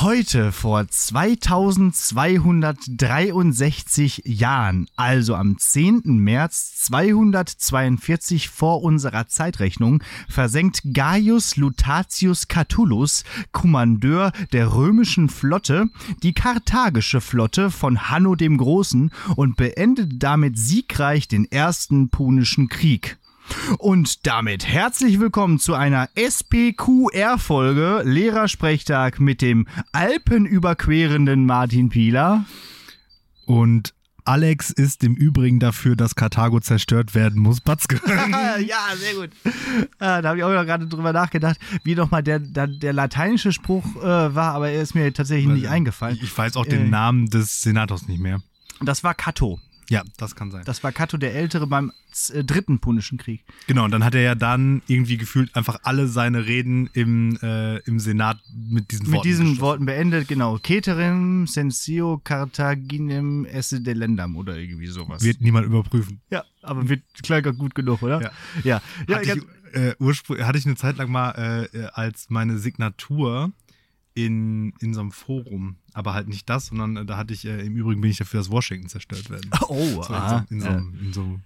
Heute vor 2263 Jahren, also am 10. März 242 vor unserer Zeitrechnung, versenkt Gaius Lutatius Catulus, Kommandeur der römischen Flotte, die karthagische Flotte von Hanno dem Großen und beendet damit siegreich den ersten Punischen Krieg. Und damit herzlich willkommen zu einer SPQR-Folge Lehrersprechtag mit dem alpenüberquerenden Martin Pieler. Und Alex ist im Übrigen dafür, dass Karthago zerstört werden muss. Batzke. ja, sehr gut. Ah, da habe ich auch gerade drüber nachgedacht, wie nochmal der, der, der lateinische Spruch äh, war, aber er ist mir tatsächlich nicht eingefallen. Ich weiß auch den Äh. Namen des Senators nicht mehr. Das war Cato. Ja, das kann sein. Das war Cato der Ältere beim äh, dritten Punischen Krieg. Genau, und dann hat er ja dann irgendwie gefühlt einfach alle seine Reden im, äh, im Senat mit diesen Mit Worten diesen geschlossen. Worten beendet, genau. Ceterim censio Carthaginem esse delendam oder irgendwie sowas. Wird niemand überprüfen. ja, aber wird klar gut genug, oder? Ja. Ja, ja, hatte, ich, äh, ursprünglich, hatte ich eine Zeit lang mal äh, äh, als meine Signatur in, in so einem Forum. Aber halt nicht das, sondern äh, da hatte ich, äh, im Übrigen bin ich dafür, dass Washington zerstört werden. Oh, So, aha. in, so, Ja. in, so, in so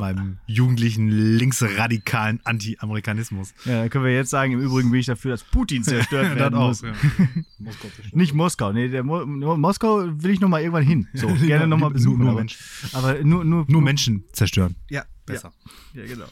meinem jugendlichen linksradikalen Anti-Amerikanismus. Ja, dann können wir jetzt sagen, im Übrigen bin ich dafür, dass Putin zerstört werden muss. ja. Moskau zerstört. Nicht Moskau, nee, der Mo Mo- Moskau will ich noch mal irgendwann hin. So, gerne noch mal Nur- besuchen. nur aber, Menschen. aber nur, nur, Nur Menschen zerstören. Ja, Besser. Ja, genau.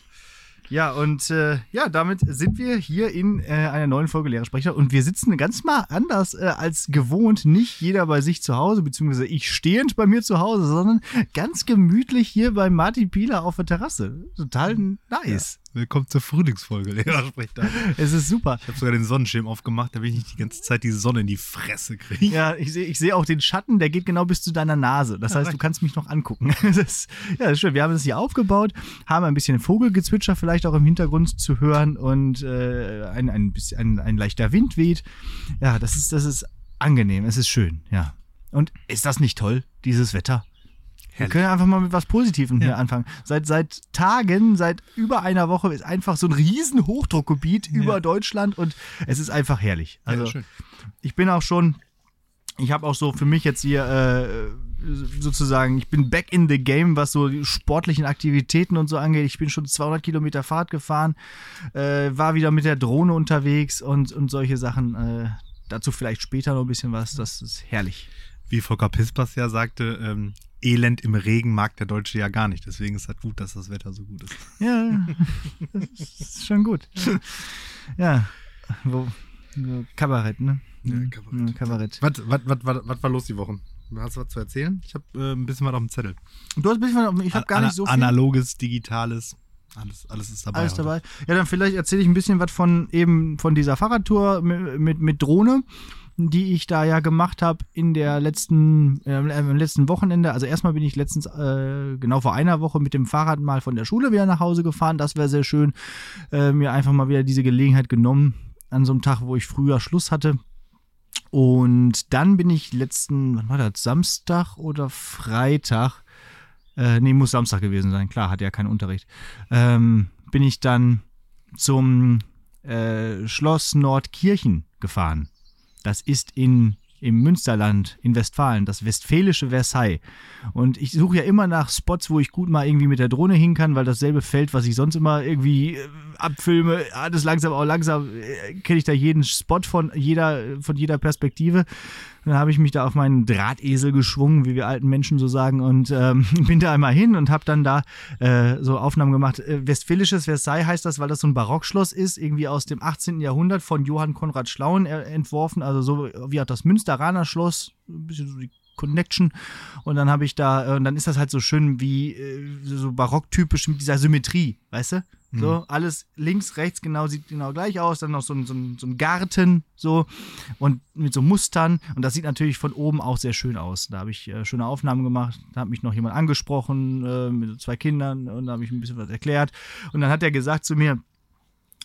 Ja, und äh, ja, damit sind wir hier in äh, einer neuen Folge Lehrersprecher und wir sitzen ganz mal anders äh, als gewohnt. Nicht jeder bei sich zu Hause, beziehungsweise ich stehend bei mir zu Hause, sondern ganz gemütlich hier bei Martin Pieler auf der Terrasse. Total nice. Willkommen zur Frühlingsfolge, Lehrersprechtag. Es ist super. Ich habe sogar den Sonnenschirm aufgemacht, damit ich nicht die ganze Zeit die Sonne in die Fresse kriege. Ja, ich sehe ich seh auch den Schatten, der geht genau bis zu deiner Nase. Das heißt, du kannst mich noch angucken. Das ist, ja, das ist schön. Wir haben das hier aufgebaut, haben ein bisschen Vogelgezwitscher vielleicht auch im Hintergrund zu hören und äh, ein, ein, bisschen, ein, ein leichter Wind weht. Ja, das ist, das ist angenehm. Es ist schön, ja. Und ist das nicht toll, dieses Wetter? Wir Herrlich. können einfach mal mit was Positivem hier Ja. anfangen. Seit, seit Tagen, seit über einer Woche ist einfach so ein riesen Hochdruckgebiet über Deutschland und es ist einfach herrlich. Also ja, ich bin auch schon, ich habe auch so für mich jetzt hier äh, sozusagen, ich bin back in the game, was so die sportlichen Aktivitäten und so angeht. Ich bin schon 200 Kilometer Fahrt gefahren, äh, war wieder mit der Drohne unterwegs und, und solche Sachen. Äh, dazu vielleicht später noch ein bisschen was. Das ist herrlich. Wie Volker Pispers ja sagte, ähm, Elend im Regen mag der Deutsche ja gar nicht. Deswegen ist es gut, dass das Wetter so gut ist. Ja, das ist schon gut. Ja, wo, Kabarett, ne? Ja, Mhm. Kabarett. Ja, Kabarett. Was, was, was, was, was war los die Woche? Hast du was zu erzählen? Ich habe äh, ein bisschen was auf dem Zettel. Du hast ein bisschen, ich habe gar nicht so viel. Analoges, Digitales. Alles, alles ist dabei. Alles heute. dabei. Ja, dann vielleicht erzähle ich ein bisschen was von eben von dieser Fahrradtour mit, mit, mit Drohne, die ich da ja gemacht habe in der letzten, äh, im letzten Wochenende. Also erstmal bin ich letztens, äh, genau vor einer Woche mit dem Fahrrad mal von der Schule wieder nach Hause gefahren. Das wäre sehr schön. Äh, mir einfach mal wieder diese Gelegenheit genommen an so einem Tag, wo ich früher Schluss hatte. Und dann bin ich letzten, wann war das, Samstag oder Freitag? Äh, nee, muss Samstag gewesen sein, klar, hat ja keinen Unterricht. Ähm, bin ich dann zum äh, Schloss Nordkirchen gefahren. Das ist in, im Münsterland, in Westfalen, das westfälische Versailles. Und ich suche ja immer nach Spots, wo ich gut mal irgendwie mit der Drohne hin kann, weil dasselbe Feld, was ich sonst immer irgendwie äh, abfilme, alles langsam, auch langsam, äh, kenne ich da jeden Spot von jeder, von jeder Perspektive. Dann habe ich mich da auf meinen Drahtesel geschwungen, wie wir alten Menschen so sagen, und ähm, bin da einmal hin und habe dann da äh, so Aufnahmen gemacht. Äh, Westfälisches Versailles heißt das, weil das so ein Barockschloss ist, irgendwie aus dem 18. Jahrhundert von Johann Konrad Schlauen äh, entworfen, also so wie auch das Münsteraner Schloss, ein bisschen so die Connection. Und dann habe ich da, äh, und dann ist das halt so schön wie äh, so barocktypisch mit dieser Symmetrie, weißt du? So, alles links, rechts genau, sieht genau gleich aus. Dann noch so ein, so ein, so ein Garten, so und mit so Mustern. Und das sieht natürlich von oben auch sehr schön aus. Da habe ich äh, schöne Aufnahmen gemacht. Da hat mich noch jemand angesprochen äh, mit zwei Kindern und da habe ich ein bisschen was erklärt. Und dann hat er gesagt zu mir,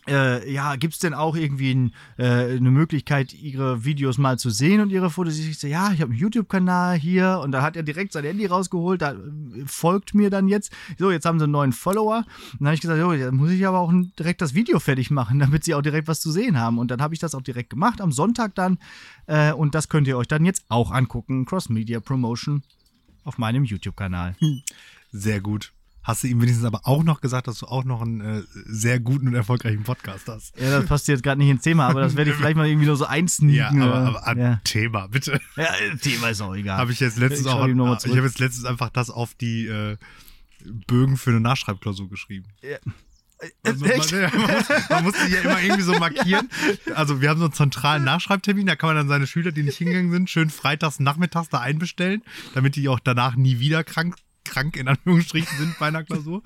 äh, ja, gibt es denn auch irgendwie ein, äh, eine Möglichkeit, ihre Videos mal zu sehen und ihre Fotos? Ich so, ja, ich habe einen YouTube-Kanal hier und da hat er direkt sein Handy rausgeholt, da äh, folgt mir dann jetzt. So, jetzt haben sie einen neuen Follower. Und dann habe ich gesagt, jo, jetzt muss ich aber auch direkt das Video fertig machen, damit sie auch direkt was zu sehen haben. Und dann habe ich das auch direkt gemacht, am Sonntag dann. Äh, und das könnt ihr euch dann jetzt auch angucken. Cross-Media Promotion auf meinem YouTube-Kanal. Sehr gut. Hast du ihm wenigstens aber auch noch gesagt, dass du auch noch einen äh, sehr guten und erfolgreichen Podcast hast? Ja, das passt jetzt gerade nicht ins Thema, aber das werde ich vielleicht mal irgendwie nur so einsneaken. Ja, aber, aber an ja. Thema, bitte. ja, Thema ist auch egal. Habe ich jetzt letztens Ich auch, ich habe jetzt letztens einfach das auf die äh, Bögen für eine Nachschreibklausur geschrieben. Also man, man, ja, man, muss, die ja immer irgendwie so markieren. Also wir haben so einen zentralen Nachschreibtermin, da kann man dann seine Schüler, die nicht hingegangen sind, schön freitags nachmittags da einbestellen, damit die auch danach nie wieder krank krank in Anführungsstrichen sind bei einer Klausur.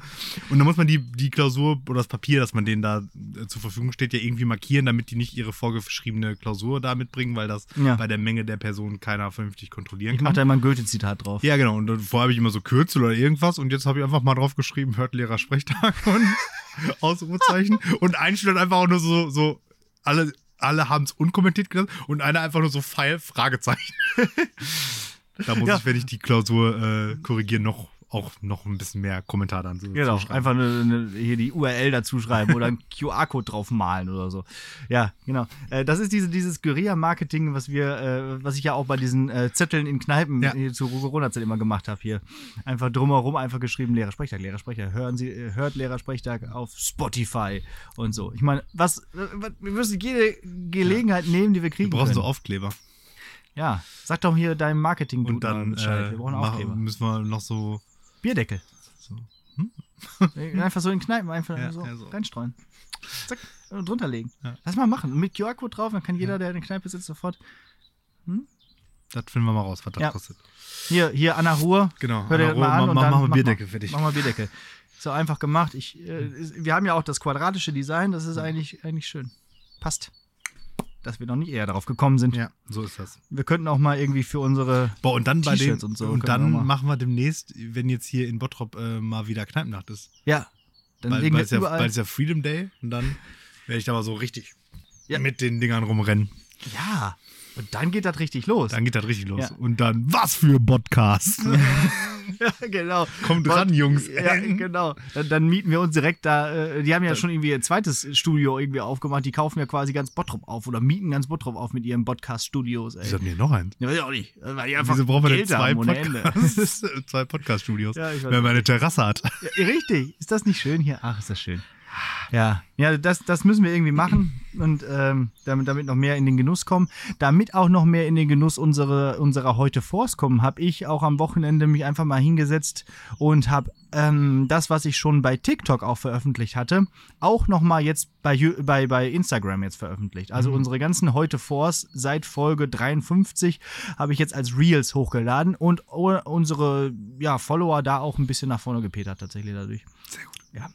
Und dann muss man die, die Klausur oder das Papier, das man denen da äh, zur Verfügung steht, ja irgendwie markieren, damit die nicht ihre vorgeschriebene Klausur da mitbringen, weil das Ja. bei der Menge der Personen keiner vernünftig kontrollieren Ich kann. mache da immer ein Goethe-Zitat drauf. Ja, genau. Und dann vorher habe ich immer so Kürzel oder irgendwas und jetzt habe ich einfach mal drauf geschrieben, hört Lehrer Sprechtag und Ausrufezeichen. Und ein Schüler einfach auch nur so, so alle, alle haben es unkommentiert gelassen und einer einfach nur so Pfeil, Fragezeichen. da muss Ja. ich, wenn ich die Klausur äh, korrigiere, noch auch noch ein bisschen mehr Kommentar dann so Genau, einfach eine, eine, hier die URL dazu schreiben oder einen QR-Code drauf malen oder so. Ja, genau. Äh, das ist diese, dieses Guerilla-Marketing, was wir, äh, was ich ja auch bei diesen äh, Zetteln in Kneipen Ja. hier zu Corona-Zeit immer gemacht habe hier. Einfach drumherum einfach geschrieben, Lehrersprechtag, Lehrersprechtag. Hören Sie, äh, hört Lehrersprechtag auf Spotify und so. Ich meine, was, was, wir müssen jede Gelegenheit nehmen, die wir Wir kriegen brauchen können. so Aufkleber. Ja, sag doch hier deinem marketing Und dann Bescheid. äh, Wir brauchen mach- Aufkleber. müssen wir noch so. Bierdeckel. so Einfach so in Kneipen einfach Ja, so, ja, so. reinstreuen. Zack, und drunter legen. Ja. Lass mal machen. Mit QR-Code drauf, dann kann jeder, der in der Kneipe sitzt, sofort. das finden wir mal raus, was das kostet. Hier, hier Anna Ruhr. Genau. Hör Anna das mal Ruhr, an mach- und dann machen wir Bierdeckel mal, fertig. Mach mal Bierdeckel. So einfach gemacht. Ich, äh, wir haben ja auch das quadratische Design, das ist eigentlich, eigentlich schön. Passt. Dass wir noch nicht eher darauf gekommen sind. Ja, so ist das. Wir könnten auch mal irgendwie für unsere. Boah, und dann bei den, T-Shirts und, und so wir dann mal. machen wir demnächst, wenn jetzt hier in Bottrop äh, mal wieder Kneipennacht ist. Ja. Dann Weil, legen weil, wir es ja, überall. weil es ja Freedom Day und dann werde ich da mal so richtig Ja. mit den Dingern rumrennen. ja. Und dann geht das richtig los. Dann geht das richtig los. Ja. Und dann, was für Podcast. Ja, genau. Kommt ran, Jungs. Ja, genau. Dann, dann mieten wir uns direkt da. Äh, die haben ja schon irgendwie ihr zweites Studio irgendwie aufgemacht. Die kaufen ja quasi ganz Bottrop auf oder mieten ganz Bottrop auf mit ihren Podcast-Studios. Wieso hatten wir noch eins? Ja, weiß ich auch nicht. Weil die einfach Wieso brauchen wir denn zwei. Podcasts? zwei Podcast-Studios. Ja, wenn man eine Terrasse hat. Ja, richtig. Ist das nicht schön hier? Ach, ist das schön. Ja, ja, das, das müssen wir irgendwie machen und ähm, damit, damit noch mehr in den Genuss kommen. Damit auch noch mehr in den Genuss unsere, unserer heute Force kommen, habe ich auch am Wochenende mich einfach mal hingesetzt und habe ähm, das, was ich schon bei TikTok auch veröffentlicht hatte, auch noch mal jetzt bei, bei, bei Instagram jetzt veröffentlicht. Also unsere ganzen heute Force seit Folge 53 habe ich jetzt als Reels hochgeladen und unsere ja, Follower da auch ein bisschen nach vorne gepetert tatsächlich dadurch. Sehr gut. Ja.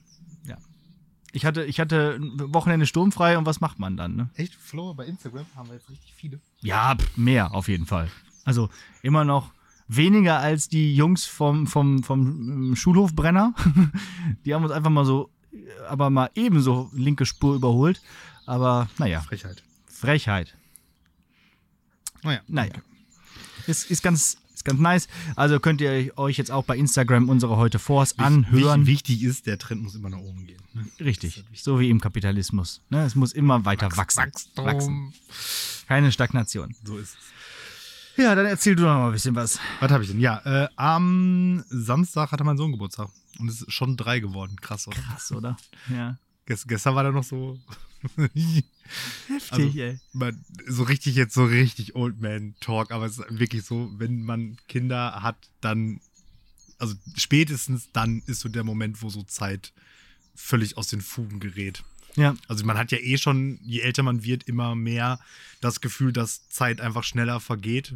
Ich hatte, ich hatte ein Wochenende sturmfrei und was macht man dann? Ne? Echt? Follower bei Instagram haben wir jetzt richtig viele. Ja, mehr auf jeden Fall. Also immer noch weniger als die Jungs vom, vom, vom ähm, Schulhofbrenner. Die haben uns einfach mal so, äh, aber mal ebenso linke Spur überholt. Aber naja, Frechheit. Frechheit. Naja. Naja. Ist, ist, ganz, ist ganz nice. Also könnt ihr euch jetzt auch bei Instagram unsere heute Force anhören. Wichtig, ist, der Trend muss immer nach oben gehen. ne? Richtig. So wie im Kapitalismus. Ne? Es muss immer weiter wachsen. Wachstum. wachsen. Keine Stagnation. So ist es. Ja, dann erzähl du noch mal ein bisschen was. Was habe ich denn? Ja, äh, am Samstag hatte mein Sohn Geburtstag. Und es ist schon drei geworden. Krass, oder? Krass, oder? Ja. Gest gestern war der noch so. Heftig, Also- ey. man, so richtig jetzt so richtig Old Man Talk, aber es ist wirklich so, wenn man Kinder hat, dann, also spätestens dann ist so der Moment, wo so Zeit völlig aus den Fugen gerät. Ja. Also man hat ja eh schon, je älter man wird, immer mehr das Gefühl, dass Zeit einfach schneller vergeht.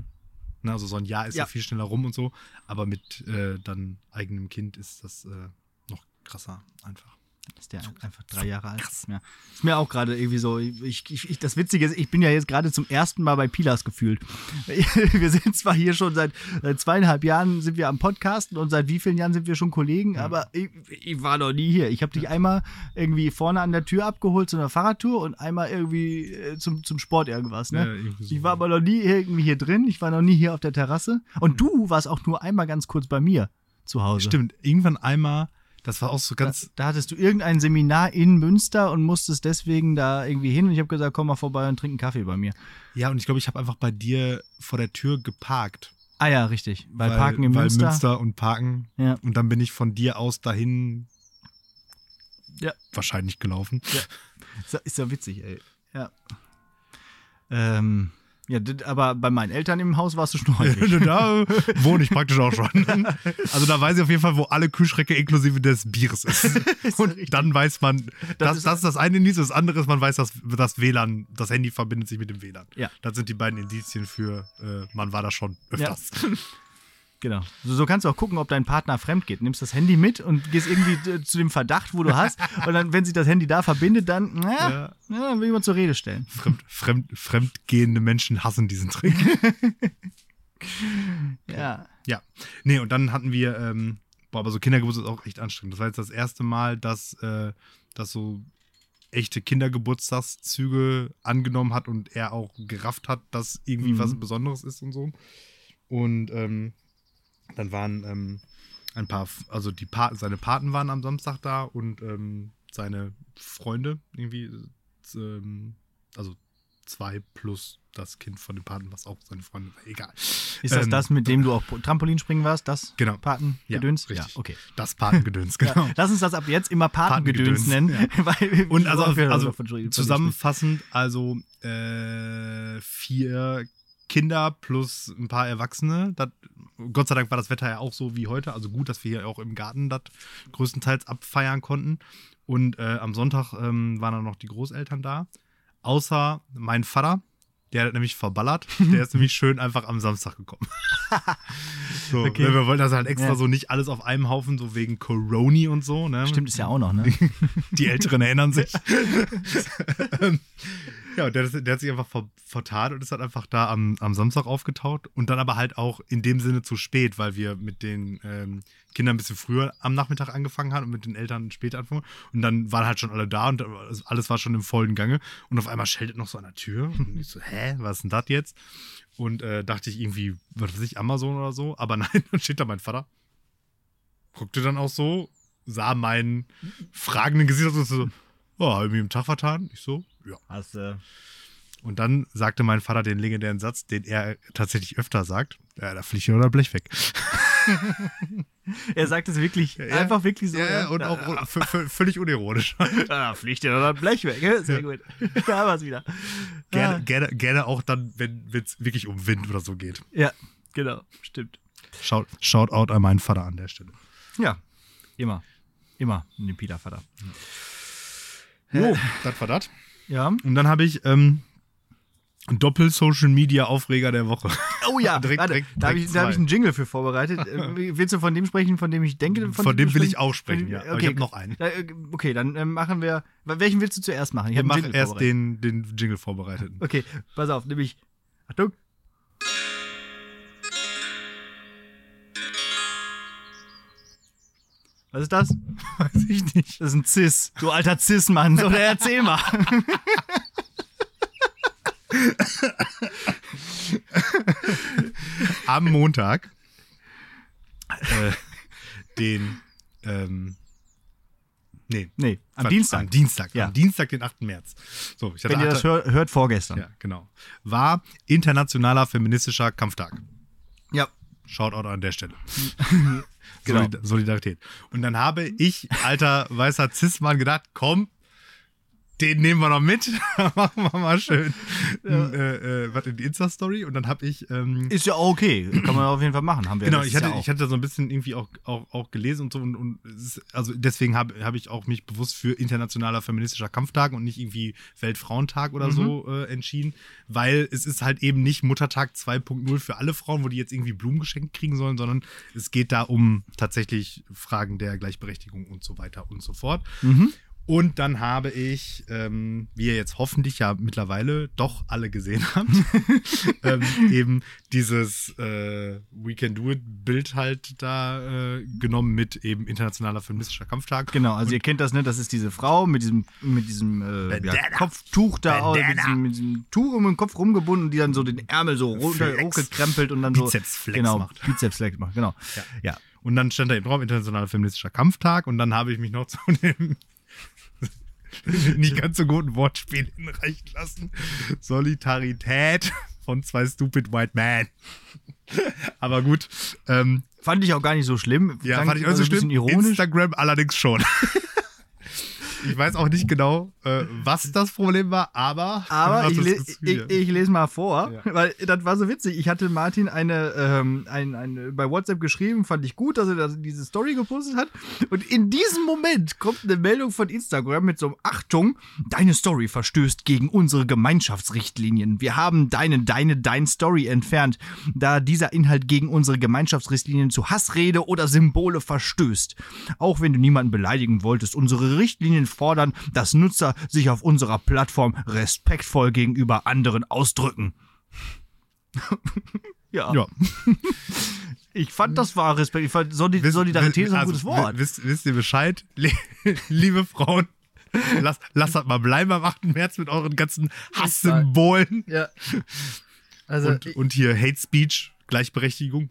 Ne, also so ein Jahr ist ja. Ja. viel schneller rum und so, aber mit äh, dann eigenem Kind ist das äh, noch krasser einfach. Ist der einfach drei Jahre alt? Ja. Ist mir auch gerade irgendwie so. Ich, ich, ich, das Witzige ist, ich bin ja jetzt gerade zum ersten Mal bei Pilas gefühlt. Wir sind zwar hier schon seit, seit zweieinhalb Jahren sind wir am Podcasten und seit wie vielen Jahren sind wir schon Kollegen, aber ich, ich war noch nie hier. Ich habe dich einmal irgendwie vorne an der Tür abgeholt zu einer Fahrradtour und einmal irgendwie äh, zum, zum Sport irgendwas. Ne? Ja, ich war aber noch nie irgendwie hier drin. Ich war noch nie hier auf der Terrasse. Und du warst auch nur einmal ganz kurz bei mir zu Hause. Stimmt, irgendwann einmal, das war auch so Da, ganz. da hattest du irgendein Seminar in Münster und musstest deswegen da irgendwie hin. Und ich habe gesagt, komm mal vorbei und trink einen Kaffee bei mir. Ja, und ich glaube, ich habe einfach bei dir vor der Tür geparkt. Ah ja, richtig. Weil, Parken in weil Münster. Münster und Parken. Ja. Und dann bin ich von dir aus dahin Ja. wahrscheinlich gelaufen. Ist ja, ist ja witzig, ey. Ja. Ähm, ja, aber bei meinen Eltern im Haus warst du schon häufig. da wohne ich praktisch auch schon. Also da weiß ich auf jeden Fall, wo alle Kühlschränke inklusive des Bieres ist. Und dann weiß man, das, ist- das ist das eine Indiz, das andere ist, man weiß, dass das WLAN, das Handy verbindet sich mit dem WLAN. Ja. Das sind die beiden Indizien für, äh, man war da schon öfters. Genau. So, so kannst du auch gucken, ob dein Partner fremd geht. Nimmst das Handy mit und gehst irgendwie zu dem Verdacht, wo du hast. Und dann, wenn sich das Handy da verbindet, dann, na, Ja. ja. dann will ich mal zur Rede stellen. Fremd, fremd, fremdgehende Menschen hassen diesen Trick. Ja. Ja. Nee, und dann hatten wir, ähm, boah, aber so Kindergeburtstag ist auch echt anstrengend. Das war jetzt das erste Mal, dass, äh, dass so echte Kindergeburtstagszüge angenommen hat und er auch gerafft hat, dass irgendwie Mhm. was Besonderes ist und so. Und ähm, dann waren ähm, ein paar, also die pa seine Paten waren am Samstag da und ähm, seine Freunde irgendwie, äh, ähm, also zwei plus das Kind von dem Paten, was auch seine Freunde war. Egal. Ist das Ähm, das, mit dem du auch Trampolinspringen warst? Das Genau. Patengedöns? Ja, richtig. okay. Das Patengedöns, genau. Ja, lass uns das ab jetzt immer Patengedöns Patengedöns, nennen. Weil, Und also, also zusammenfassend, also äh, vier Kinder plus ein paar Erwachsene. Das, Gott sei Dank war das Wetter ja auch so wie heute. Also gut, dass wir hier auch im Garten das größtenteils abfeiern konnten. Und äh, am Sonntag ähm, waren dann noch die Großeltern da. Außer mein Vater, der hat nämlich verballert. Der ist nämlich schön einfach am Samstag gekommen. so, Okay. ne, Wir wollten das halt extra Ja. so nicht alles auf einem Haufen, so wegen Coroni und so. Ne? Stimmt, ist ja auch noch, ne? Die Älteren erinnern sich. Ja, der, der hat sich einfach ver, vertan und ist halt einfach da am, am Samstag aufgetaucht. Und dann aber halt auch in dem Sinne zu spät, weil wir mit den ähm, Kindern ein bisschen früher am Nachmittag angefangen haben und mit den Eltern später anfangen. Und dann waren halt schon alle da und alles war schon im vollen Gange. Und auf einmal scheltet noch so an der Tür. Und ich so, hä, was ist denn das jetzt? Und äh, dachte ich irgendwie, was weiß ich, Amazon oder so. Aber nein, dann steht da mein Vater. Guckte dann auch so, sah meinen fragenden Gesicht aus und so, oh, habe ich mich im Tag vertan? Ich so, ja. Hast, äh, Und dann sagte mein Vater den legendären Satz, den er tatsächlich öfter sagt, ja, da fliegt ja oder Blech weg. er sagt es wirklich, Ja. einfach wirklich so. Ja, und auch v- völlig unironisch. Ah, fliegt dir dann Blech weg. ja? Sehr gut. Da haben wir es wieder. gerne, Ah. gerne, gerne auch dann, wenn es wirklich um Wind oder so geht. Ja, genau, stimmt. Shout, shout out an meinen Vater an der Stelle. Ja, immer. Immer den Peter-Vater. Jo, das war das. Ja. Und dann habe ich ähm, Doppel-Social-Media-Aufreger der Woche. Oh ja, Direkt- warte, direkt- da habe ich, hab ich einen Jingle für vorbereitet. Äh, Willst du von dem sprechen, von dem ich denke? Von dem du will ich auch sprechen, Von dem- ja. Aber ich Okay, habe noch einen. äh, okay, dann äh, machen wir. Welchen willst du zuerst machen? Ich mache erst den, den Jingle vorbereitet. Okay, pass auf, nämlich. Achtung. Was ist das? Weiß ich nicht. Das ist ein Cis. Du alter Cis-Mann. Oder erzähl mal. Am Montag, äh, den, ähm, nee, Nee, am Quatsch, Dienstag. Am Dienstag, Ja. am Dienstag, den 8. März. So, ich hatte Wenn ihr das hör, hört, vorgestern. Ja, genau. War internationaler feministischer Kampftag. Ja. Shoutout an der Stelle. Genau. Solid Solidarität. Und dann habe ich, alter weißer Cis-Mann, gedacht, komm, den nehmen wir noch mit. Machen wir mal schön äh, äh, was in die Insta-Story. Und dann habe ich. Ähm, Ist ja auch okay. Kann man auf jeden Fall machen. Haben wir genau, ich hatte, ja ich hatte so ein bisschen irgendwie auch, auch, auch gelesen und so. Und, und ist, also deswegen habe hab ich auch mich bewusst für internationaler feministischer Kampftag und nicht irgendwie Weltfrauentag oder so äh, entschieden. Weil es ist halt eben nicht Muttertag 2.0 für alle Frauen, wo die jetzt irgendwie Blumen geschenkt kriegen sollen, sondern es geht da um tatsächlich Fragen der Gleichberechtigung und so weiter und so fort. Mhm. Und dann habe ich, ähm, wie ihr jetzt hoffentlich ja mittlerweile doch alle gesehen habt, ähm, eben dieses äh, We Can Do It Bild halt da äh, genommen mit eben internationaler feministischer Kampftag. Genau, also ihr kennt das, ne? Das ist diese Frau mit diesem, mit diesem äh, ja. Kopftuch da, aus, mit diesem, mit diesem Tuch um den Kopf rumgebunden, die dann so den Ärmel so runter, hochgekrempelt und dann so. Bizepsflex genau, macht. Bizepsflex macht, genau. Ja. ja. Und dann stand da eben drauf, internationaler feministischer Kampftag. Und dann habe ich mich noch zu dem nicht ganz so guten Wortspiel hinreichen lassen. Solidarität von zwei Stupid White Men. Aber gut, ähm, Fand ich auch gar nicht so schlimm. Ja, fand ich auch so schlimm. ironisch. Instagram allerdings schon. ich weiß auch nicht genau, äh, was das Problem war, aber. Aber ich, le ich, ich lese mal vor, Ja. weil das war so witzig. Ich hatte Martin eine, ähm, ein, ein, bei WhatsApp geschrieben, fand ich gut, dass er das, diese Story gepostet hat. Und in diesem Moment kommt eine Meldung von Instagram mit so einem Achtung, deine Story verstößt gegen unsere Gemeinschaftsrichtlinien. Wir haben deine, deine, dein Story entfernt, da dieser Inhalt gegen unsere Gemeinschaftsrichtlinien zu Hassrede oder Symbole verstößt. Auch wenn du niemanden beleidigen wolltest, unsere Richtlinien fordern, dass Nutzer sich auf unserer Plattform respektvoll gegenüber anderen ausdrücken. ja, Ja. ich fand, das war Respekt. Ich fand, Soli Solidarität ist ein Also, gutes Wort. Wisst, wisst ihr Bescheid? Liebe Frauen, lasst, lasst das mal bleiben am 8. März mit euren ganzen Hasssymbolen. Ja. Also, Und, und hier Hate Speech, Gleichberechtigung.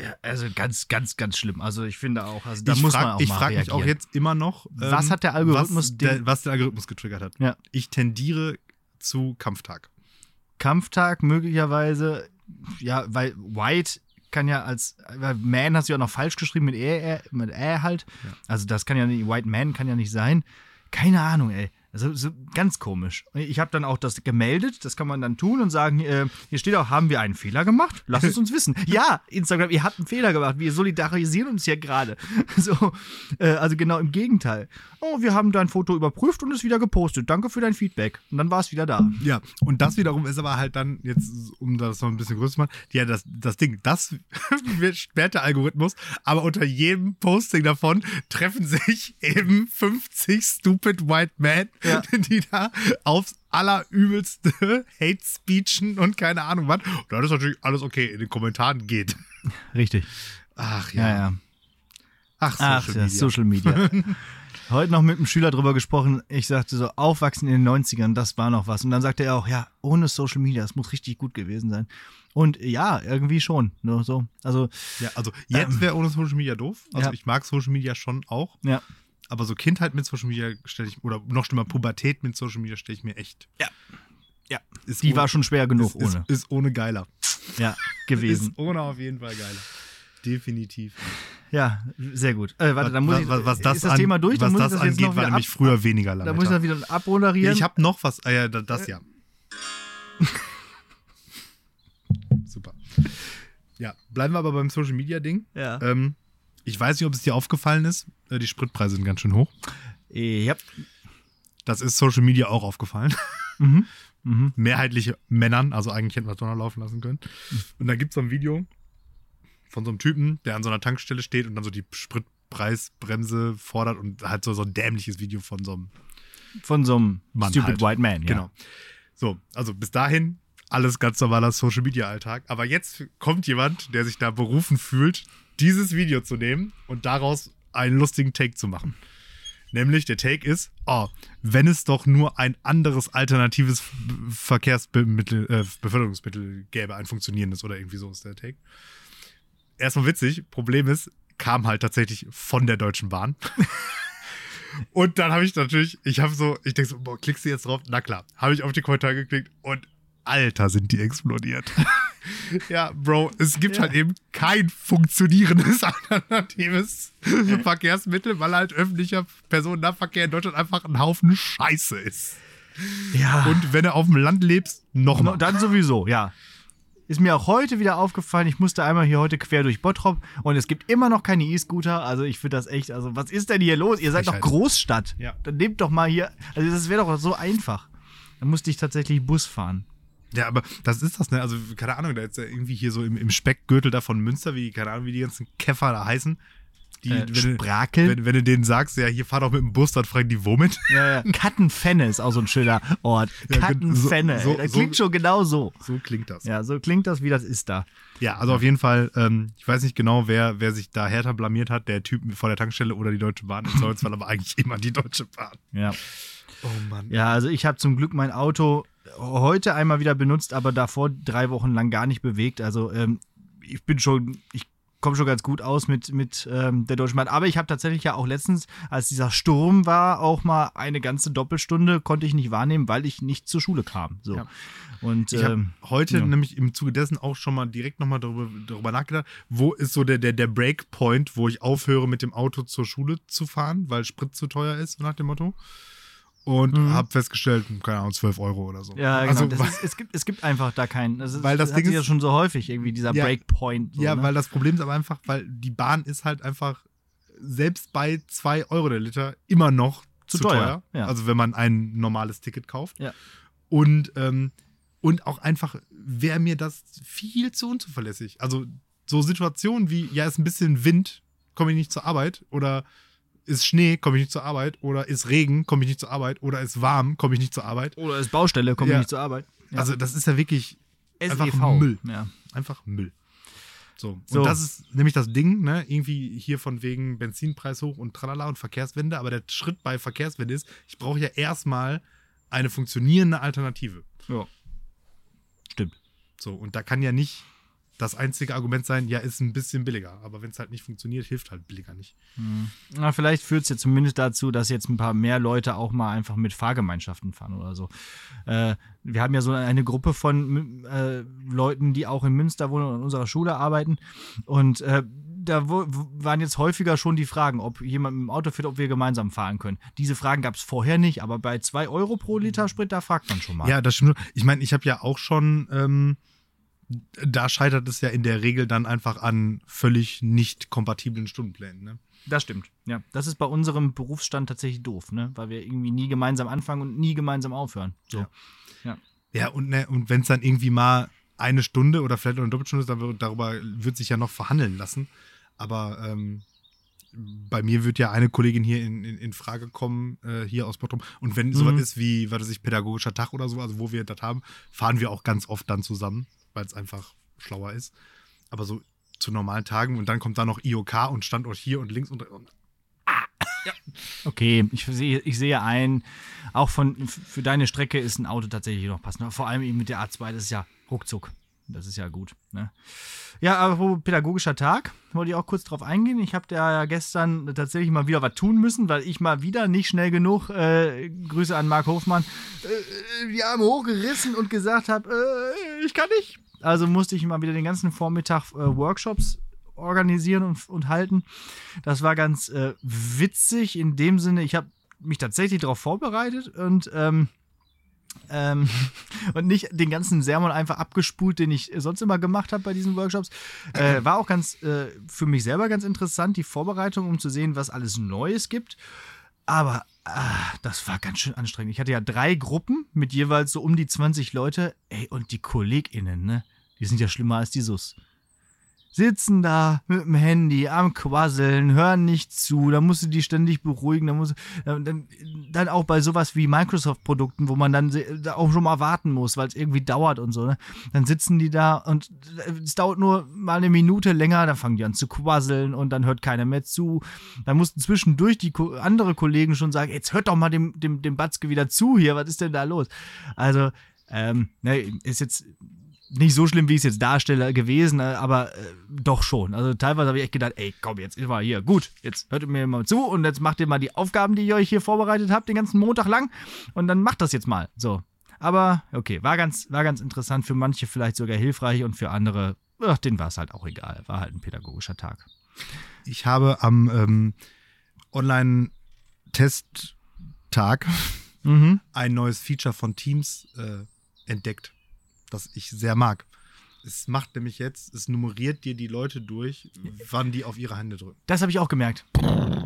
ja, also ganz, ganz, ganz schlimm. Also ich finde auch, also da ich muss frag, man auch ich frage mich auch jetzt immer noch, ähm, Was hat der Algorithmus was, der, was den Algorithmus getriggert hat. Ja. Ich tendiere zu Kampftag. Kampftag möglicherweise, ja, weil White kann ja als, weil Man hast du ja noch falsch geschrieben mit Ä, mit Ä halt. Ja. Also das kann ja nicht, White Man kann ja nicht sein. Keine Ahnung, ey. Also so ganz komisch. Ich habe dann auch das gemeldet, das kann man dann tun und sagen, äh, hier steht auch, haben wir einen Fehler gemacht? Lass es uns wissen. Ja, Instagram, ihr habt einen Fehler gemacht. Wir solidarisieren uns hier gerade. So, äh, also genau im Gegenteil. Oh, wir haben dein Foto überprüft und es wieder gepostet. Danke für dein Feedback. Und dann war es wieder da. Ja, und das wiederum ist aber halt dann, jetzt, um das noch ein bisschen größer zu machen, ja, das, das Ding, das sperrt der Algorithmus, aber unter jedem Posting davon treffen sich eben 50 stupid white men, Ja. die da aufs allerübelste Hate Speechen und keine Ahnung was. Und dann ist natürlich alles okay, in den Kommentaren geht. Richtig. Ach Ja, ja. Ach, Ach, Social ja, Media. Social Media. Heute noch mit einem Schüler drüber gesprochen. Ich sagte so, aufwachsen in den 90ern, das war noch was. Und dann sagte er auch, ja, ohne Social Media, das muss richtig gut gewesen sein. Und ja, irgendwie schon. Nur so. Also, Ja, also jetzt Ähm. wäre ohne Social Media doof. Also Ja. ich mag Social Media schon auch. ja. Aber so Kindheit mit Social Media stelle ich, oder noch schlimmer, Pubertät mit Social Media stelle ich mir echt. Ja. Ja. Ist Die ohne- war schon schwer genug ist, ohne. Ist, ist ohne geiler. Ja, gewesen. Ist ohne auf jeden Fall geiler. Definitiv. Ja, sehr gut. Äh, warte, dann muss was, ich. was, was das, ist das an, Thema durch? was Dann muss das ich das angeht, war wieder nämlich ab, früher weniger Da muss ich das Lametta. wieder abmoderieren. Ich habe noch was. Ah, ja, da- das ja. Super. Ja, bleiben wir aber beim Social Media Ding. ja. Ähm, ich weiß nicht, ob es dir aufgefallen ist. Äh, Die Spritpreise sind ganz schön hoch. ja. Das ist Social Media auch aufgefallen. Mhm. Mhm. mehrheitlich Männern, also eigentlich hätten wir es doch noch laufen lassen können. Und da gibt es so ein Video von so einem Typen, der an so einer Tankstelle steht und dann so die Spritpreisbremse fordert und halt so, so ein dämliches Video von so einem Von so einem Mann Stupid halt. White Man, ja. Genau. So, also bis dahin alles ganz normaler Social Media Alltag. Aber jetzt kommt jemand, der sich da berufen fühlt, dieses Video zu nehmen und daraus einen lustigen Take zu machen. Nämlich der Take ist, oh, wenn es doch nur ein anderes alternatives Verkehrsmittel, äh, Beförderungsmittel gäbe, ein funktionierendes oder irgendwie so ist der Take. Erstmal witzig, Problem ist, kam halt tatsächlich von der Deutschen Bahn. Und dann habe ich natürlich, ich habe so, ich denke so, boah, klickst du jetzt drauf? Na klar, habe ich auf die Kommentare geklickt und Alter, sind die explodiert. Ja, Bro, es gibt Ja. halt eben kein funktionierendes alternatives Verkehrsmittel, weil halt öffentlicher Personennahverkehr in Deutschland einfach ein Haufen Scheiße ist. Ja. Und wenn du auf dem Land lebst, noch No, mal. dann sowieso, ja. Ist mir auch heute wieder aufgefallen, ich musste einmal hier heute quer durch Bottrop und es gibt immer noch keine E-Scooter. Also ich finde das echt, also was ist denn hier los? Ihr seid doch. Großstadt. Ja. Dann nehmt doch mal hier, also das wäre doch so einfach. Dann musste ich tatsächlich Bus fahren. Ja, aber das ist das, ne? Also, keine Ahnung, da ist ja irgendwie hier so im, im Speckgürtel da von Münster, wie, keine Ahnung, wie die ganzen Käfer da heißen. Die, Äh, wenn, du, Sprakel? wenn, wenn du denen sagst, ja, hier fahr doch mit dem Bus, dann fragen die womit. Ja, ja. Kattenfenne ist auch so ein schöner Ort. Ja, Kattenfenne. so- so- das klingt so- schon genau so. So klingt das. Ja, Ja, so klingt das, wie das ist da. also auf jeden Fall, ähm, ich weiß nicht genau, wer, wer sich da härter blamiert hat, der Typ vor der Tankstelle oder die Deutsche Bahn. Im Zweifelsfall aber eigentlich immer die Deutsche Bahn. Ja. Oh Mann. Ja, also ich habe zum Glück mein Auto heute einmal wieder benutzt, aber davor drei Wochen lang gar nicht bewegt. Also ähm, ich bin schon, ich komme schon ganz gut aus mit, mit ähm, der Deutschen Bahn. Aber ich habe tatsächlich ja auch letztens, als dieser Sturm war, auch mal eine ganze Doppelstunde konnte ich nicht wahrnehmen, weil ich nicht zur Schule kam. So. Ja. Und Ich habe ähm, heute ja. nämlich im Zuge dessen auch schon mal direkt nochmal darüber, darüber nachgedacht, wo ist so der, der, der Breakpoint, wo ich aufhöre, mit dem Auto zur Schule zu fahren, weil Sprit zu teuer ist, so nach dem Motto. Und Mhm. habe festgestellt, keine Ahnung, 12 Euro oder so. ja, genau. also, das weil, ist, es, gibt, es gibt einfach da keinen. Das ist, Weil das hat Ding sich ja ist- schon so häufig irgendwie dieser Ja, Breakpoint. So, ja, ne? weil das Problem ist aber einfach, weil die Bahn ist halt einfach selbst bei 2 Euro der Liter immer noch Zu zu, teuer, teuer. ja. Also wenn man ein normales Ticket kauft. Ja. Und, ähm, und auch einfach wäre mir das viel zu unzuverlässig. Also so Situationen wie, ja, ist ein bisschen Wind, komme ich nicht zur Arbeit oder ist Schnee, komme ich nicht zur Arbeit oder ist Regen, komme ich nicht zur Arbeit oder ist warm, komme ich nicht zur Arbeit. Oder ist Baustelle, komme Ja. ich nicht zur Arbeit. Ja. Also das ist ja wirklich einfach SEV. Müll. Ja. einfach Müll. So. So. Und das ist nämlich das Ding, ne? Irgendwie hier von wegen Benzinpreis hoch und tralala und Verkehrswende. Aber der Schritt bei Verkehrswende ist, ich brauche ja erstmal eine funktionierende Alternative. ja. Stimmt. So. Und da kann ja nicht das einzige Argument sein, ja, ist ein bisschen billiger. Aber wenn es halt nicht funktioniert, hilft halt billiger nicht. Na, vielleicht führt es ja zumindest dazu, dass jetzt ein paar mehr Leute auch mal einfach mit Fahrgemeinschaften fahren oder so. Äh, wir haben ja so eine Gruppe von äh, Leuten, die auch in Münster wohnen und an unserer Schule arbeiten. Und äh, da waren jetzt häufiger schon die Fragen, ob jemand mit dem Auto fährt, ob wir gemeinsam fahren können. Diese Fragen gab es vorher nicht, aber bei 2 Euro pro Liter Sprit, da fragt man schon mal. Ja, das stimmt. Ich meine, ich habe ja auch schon, ähm, da scheitert es ja in der Regel dann einfach an völlig nicht kompatiblen Stundenplänen. Ne? Das stimmt. Ja, das ist bei unserem Berufsstand tatsächlich doof, ne? weil wir irgendwie nie gemeinsam anfangen und nie gemeinsam aufhören. So. Ja. Ja, und, ne, und wenn es dann irgendwie mal eine Stunde oder vielleicht eine Doppelstunde ist, dann darüber wird sich ja noch verhandeln lassen. Aber ähm, bei mir wird ja eine Kollegin hier in, in, in Frage kommen, äh, hier aus Bottrop. Und wenn sowas Mhm. ist wie, was weiß ich, pädagogischer Tag oder so, also wo wir das haben, fahren wir auch ganz oft dann zusammen, weil es einfach schlauer ist. Aber so zu normalen Tagen und dann kommt da noch IOK und Standort hier und links und, und Okay, ich sehe, ich sehe ein, auch von, für deine Strecke ist ein Auto tatsächlich noch passend. Vor allem eben mit der A2, das ist ja ruckzuck. Das ist ja gut. Ne? Ja, aber pädagogischer Tag, wollte ich auch kurz drauf eingehen. Ich habe da ja gestern tatsächlich mal wieder was tun müssen, weil ich mal wieder nicht schnell genug, äh, Grüße an Marc Hofmann, äh, die Arme hochgerissen und gesagt habe, äh, ich kann nicht. Also musste ich mal wieder den ganzen Vormittag äh, Workshops organisieren und, und halten. Das war ganz äh, witzig in dem Sinne, ich habe mich tatsächlich darauf vorbereitet und ähm, ähm, und nicht den ganzen Sermon einfach abgespult, den ich sonst immer gemacht habe bei diesen Workshops. Äh, war auch ganz äh, für mich selber ganz interessant, die Vorbereitung, um zu sehen, was alles Neues gibt. Aber ah, das war ganz schön anstrengend. Ich hatte ja drei Gruppen mit jeweils so um die 20 Leute. Ey, und die KollegInnen, ne? Die sind ja schlimmer als die SUS sitzen da mit dem Handy am Quasseln, hören nicht zu, da musst du die ständig beruhigen, dann, musst, dann, dann auch bei sowas wie Microsoft-Produkten, wo man dann da auch schon mal warten muss, weil es irgendwie dauert und so, ne? dann sitzen die da und es dauert nur mal eine Minute länger, dann fangen die an zu quasseln und dann hört keiner mehr zu. Dann mussten zwischendurch die Ko andere Kollegen schon sagen, jetzt hört doch mal dem, dem, dem Batzke wieder zu hier, was ist denn da los? Also, ähm, ne, ist jetzt nicht so schlimm, wie ich es jetzt darstelle, gewesen, äh, aber äh, doch schon. Also teilweise habe ich echt gedacht, ey, komm, jetzt ist mal hier, gut, jetzt hört ihr mir mal zu und jetzt macht ihr mal die Aufgaben, die ihr euch hier vorbereitet habt, den ganzen Montag lang und dann macht das jetzt mal. So. Aber okay, war ganz, war ganz interessant, für manche vielleicht sogar hilfreich und für andere, ach, denen war es halt auch egal. War halt ein pädagogischer Tag. Ich habe am ähm, Online-Testtag Mhm. ein neues Feature von Teams äh, entdeckt, das ich sehr mag. Es macht nämlich jetzt, es nummeriert dir die Leute durch, wann die auf ihre Hände drücken. Das habe ich auch gemerkt.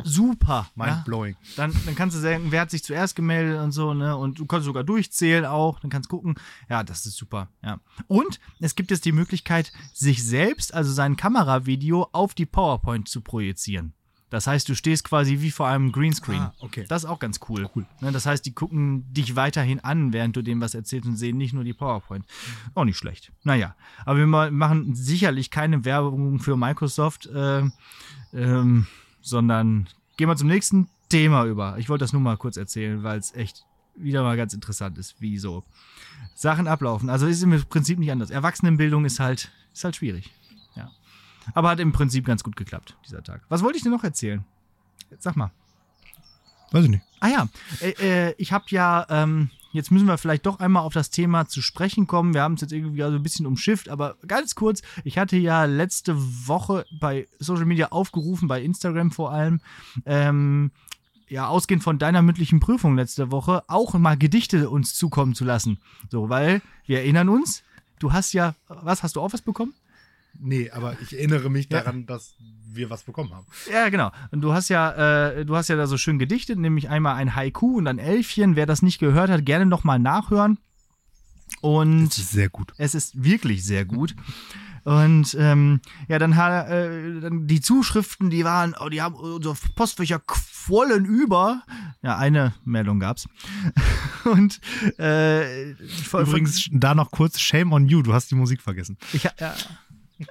Super. Mind ja? blowing. Dann, dann kannst du sagen, wer hat sich zuerst gemeldet und so, ne? Und du kannst sogar durchzählen auch, dann kannst gucken. Ja, das ist super, ja. Und es gibt jetzt die Möglichkeit, sich selbst, also sein Kameravideo, auf die PowerPoint zu projizieren. Das heißt, du stehst quasi wie vor einem Greenscreen. Ah, okay. Das ist auch ganz cool. Cool. Ne, das heißt, die gucken dich weiterhin an, während du dem was erzählst und sehen nicht nur die PowerPoint. Auch nicht schlecht. Naja, aber wir ma- machen sicherlich keine Werbung für Microsoft, äh, ähm, sondern gehen wir zum nächsten Thema über. Ich wollte das nur mal kurz erzählen, weil es echt wieder mal ganz interessant ist, wie so Sachen ablaufen. Also ist im Prinzip nicht anders. Erwachsenenbildung ist halt, ist halt schwierig. Ja. Aber hat im Prinzip ganz gut geklappt, dieser Tag. Was wollte ich dir noch erzählen? Sag mal. Weiß ich nicht. Ah ja, äh, äh, ich habe ja, ähm, jetzt müssen wir vielleicht doch einmal auf das Thema zu sprechen kommen. Wir haben es jetzt irgendwie also ein bisschen umschifft, aber ganz kurz, ich hatte ja letzte Woche bei Social Media aufgerufen, bei Instagram vor allem, ähm, ja, ausgehend von deiner mündlichen Prüfung letzte Woche, auch mal Gedichte uns zukommen zu lassen. So, weil wir erinnern uns, du hast ja, was, hast du auch was bekommen? Nee, aber ich erinnere mich Ja. daran, dass wir was bekommen haben. Ja, genau. Und du hast ja, äh, du hast ja da so schön gedichtet, nämlich einmal ein Haiku und ein Elfchen. Wer das nicht gehört hat, gerne nochmal nachhören. Und Das ist sehr gut. es ist wirklich sehr gut. Und ähm, ja, dann, äh, dann die Zuschriften, die waren, oh, die haben unsere Postfächer quollen über. Ja, eine Meldung gab's. Und äh, Übrigens, da noch kurz Shame on you, du hast die Musik vergessen. ich, ja,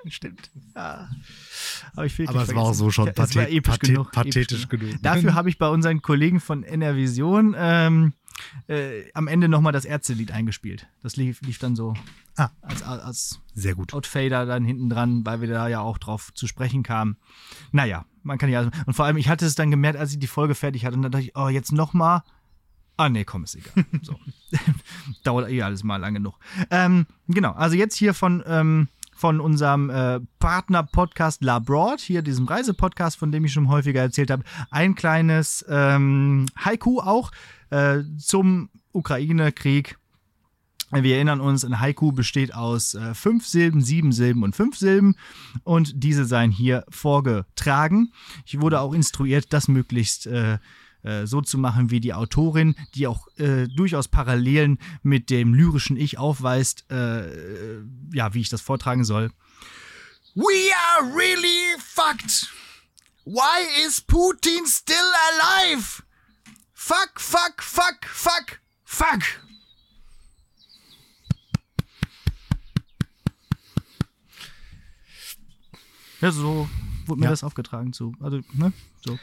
stimmt. Ja. Aber, ich Aber es war auch so schon es war pathet- episch pathet- genug. pathetisch episch genug. Dafür habe ich bei unseren Kollegen von NR Vision ähm, äh, am Ende nochmal das Ärzte-Lied eingespielt. Das lief, lief dann so Ah. als, als Sehr gut. Outfader dann hinten dran, weil wir da ja auch drauf zu sprechen kamen. Naja, man kann ja. Und vor allem, ich hatte es dann gemerkt, als ich die Folge fertig hatte. Und dann dachte ich, oh, jetzt nochmal. Ah, nee, komm, ist egal. So. Dauert eh alles mal lang genug. Ähm, genau, also jetzt hier von, ähm, von unserem äh, Partner-Podcast Labroad, hier diesem Reisepodcast, von dem ich schon häufiger erzählt habe, ein kleines ähm, Haiku auch äh, zum Ukraine-Krieg. Wir erinnern uns, ein Haiku besteht aus äh, fünf Silben, sieben Silben und fünf Silben und diese seien hier vorgetragen. Ich wurde auch instruiert, das möglichst äh, äh, so zu machen wie die Autorin, die auch äh, durchaus Parallelen mit dem lyrischen Ich aufweist, äh, äh, ja, wie ich das vortragen soll. We are really fucked. Why is Putin still alive? Fuck, fuck, fuck, fuck, fuck. Ja, so wurde mir Ja. das aufgetragen. So, also, ne? so.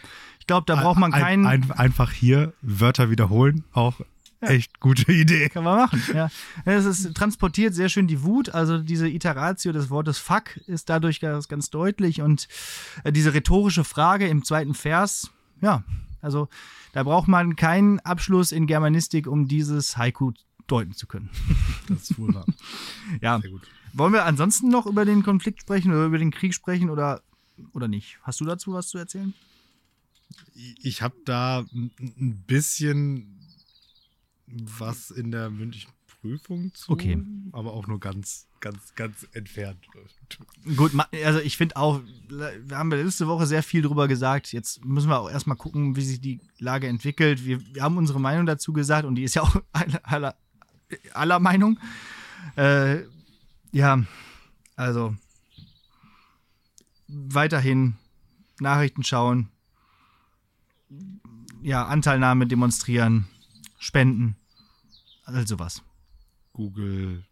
Ich glaube, da braucht man keinen. Ein, ein, einfach hier Wörter wiederholen, auch echt gute Idee. Kann man machen, ja. Es ist transportiert sehr schön die Wut, also diese Iteratio des Wortes Fuck ist dadurch ganz, ganz deutlich und äh, diese rhetorische Frage im zweiten Vers, ja, also da braucht man keinen Abschluss in Germanistik, um dieses Haiku deuten zu können. Das ist wohl wahr. Ja, Sehr gut. wollen wir ansonsten noch über den Konflikt sprechen oder über den Krieg sprechen oder, oder nicht? Hast du dazu was zu erzählen? Ich habe da ein bisschen was in der mündlichen Prüfung zu, Okay. aber auch nur ganz, ganz, ganz entfernt. Gut, also ich finde auch, wir haben letzte Woche sehr viel drüber gesagt. Jetzt müssen wir auch erstmal gucken, wie sich die Lage entwickelt. Wir, wir haben unsere Meinung dazu gesagt und die ist ja auch aller, aller, aller Meinung. Äh, ja, also weiterhin Nachrichten schauen, ja, Anteilnahme demonstrieren, spenden, all sowas. Google,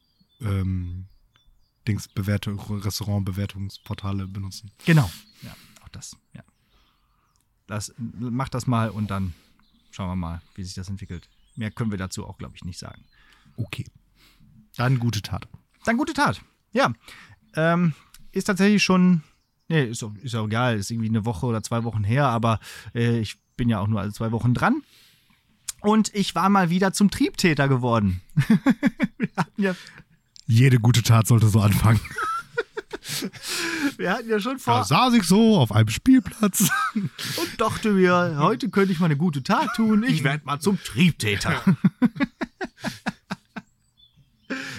ähm, Dings, Bewertung, Restaurantbewertungsportale benutzen. Genau. Ja, auch das. Ja. Das, mach das mal und dann schauen wir mal, wie sich das entwickelt. Mehr können wir dazu auch, glaube ich, nicht sagen. Okay. Dann gute Tat. Dann gute Tat. Ja. Ähm, ist tatsächlich schon. Nee, ist, auch- ist auch egal, ist irgendwie eine Woche oder zwei Wochen her, aber äh, ich bin ja auch nur alle zwei Wochen dran. Und ich war mal wieder zum Triebtäter geworden. wir, hatten ja, Jede gute Tat sollte so anfangen. wir hatten ja schon vor Da saß ich so auf einem Spielplatz. und dachte mir, heute könnte ich mal eine gute Tat tun. Ich werde mal zum Triebtäter.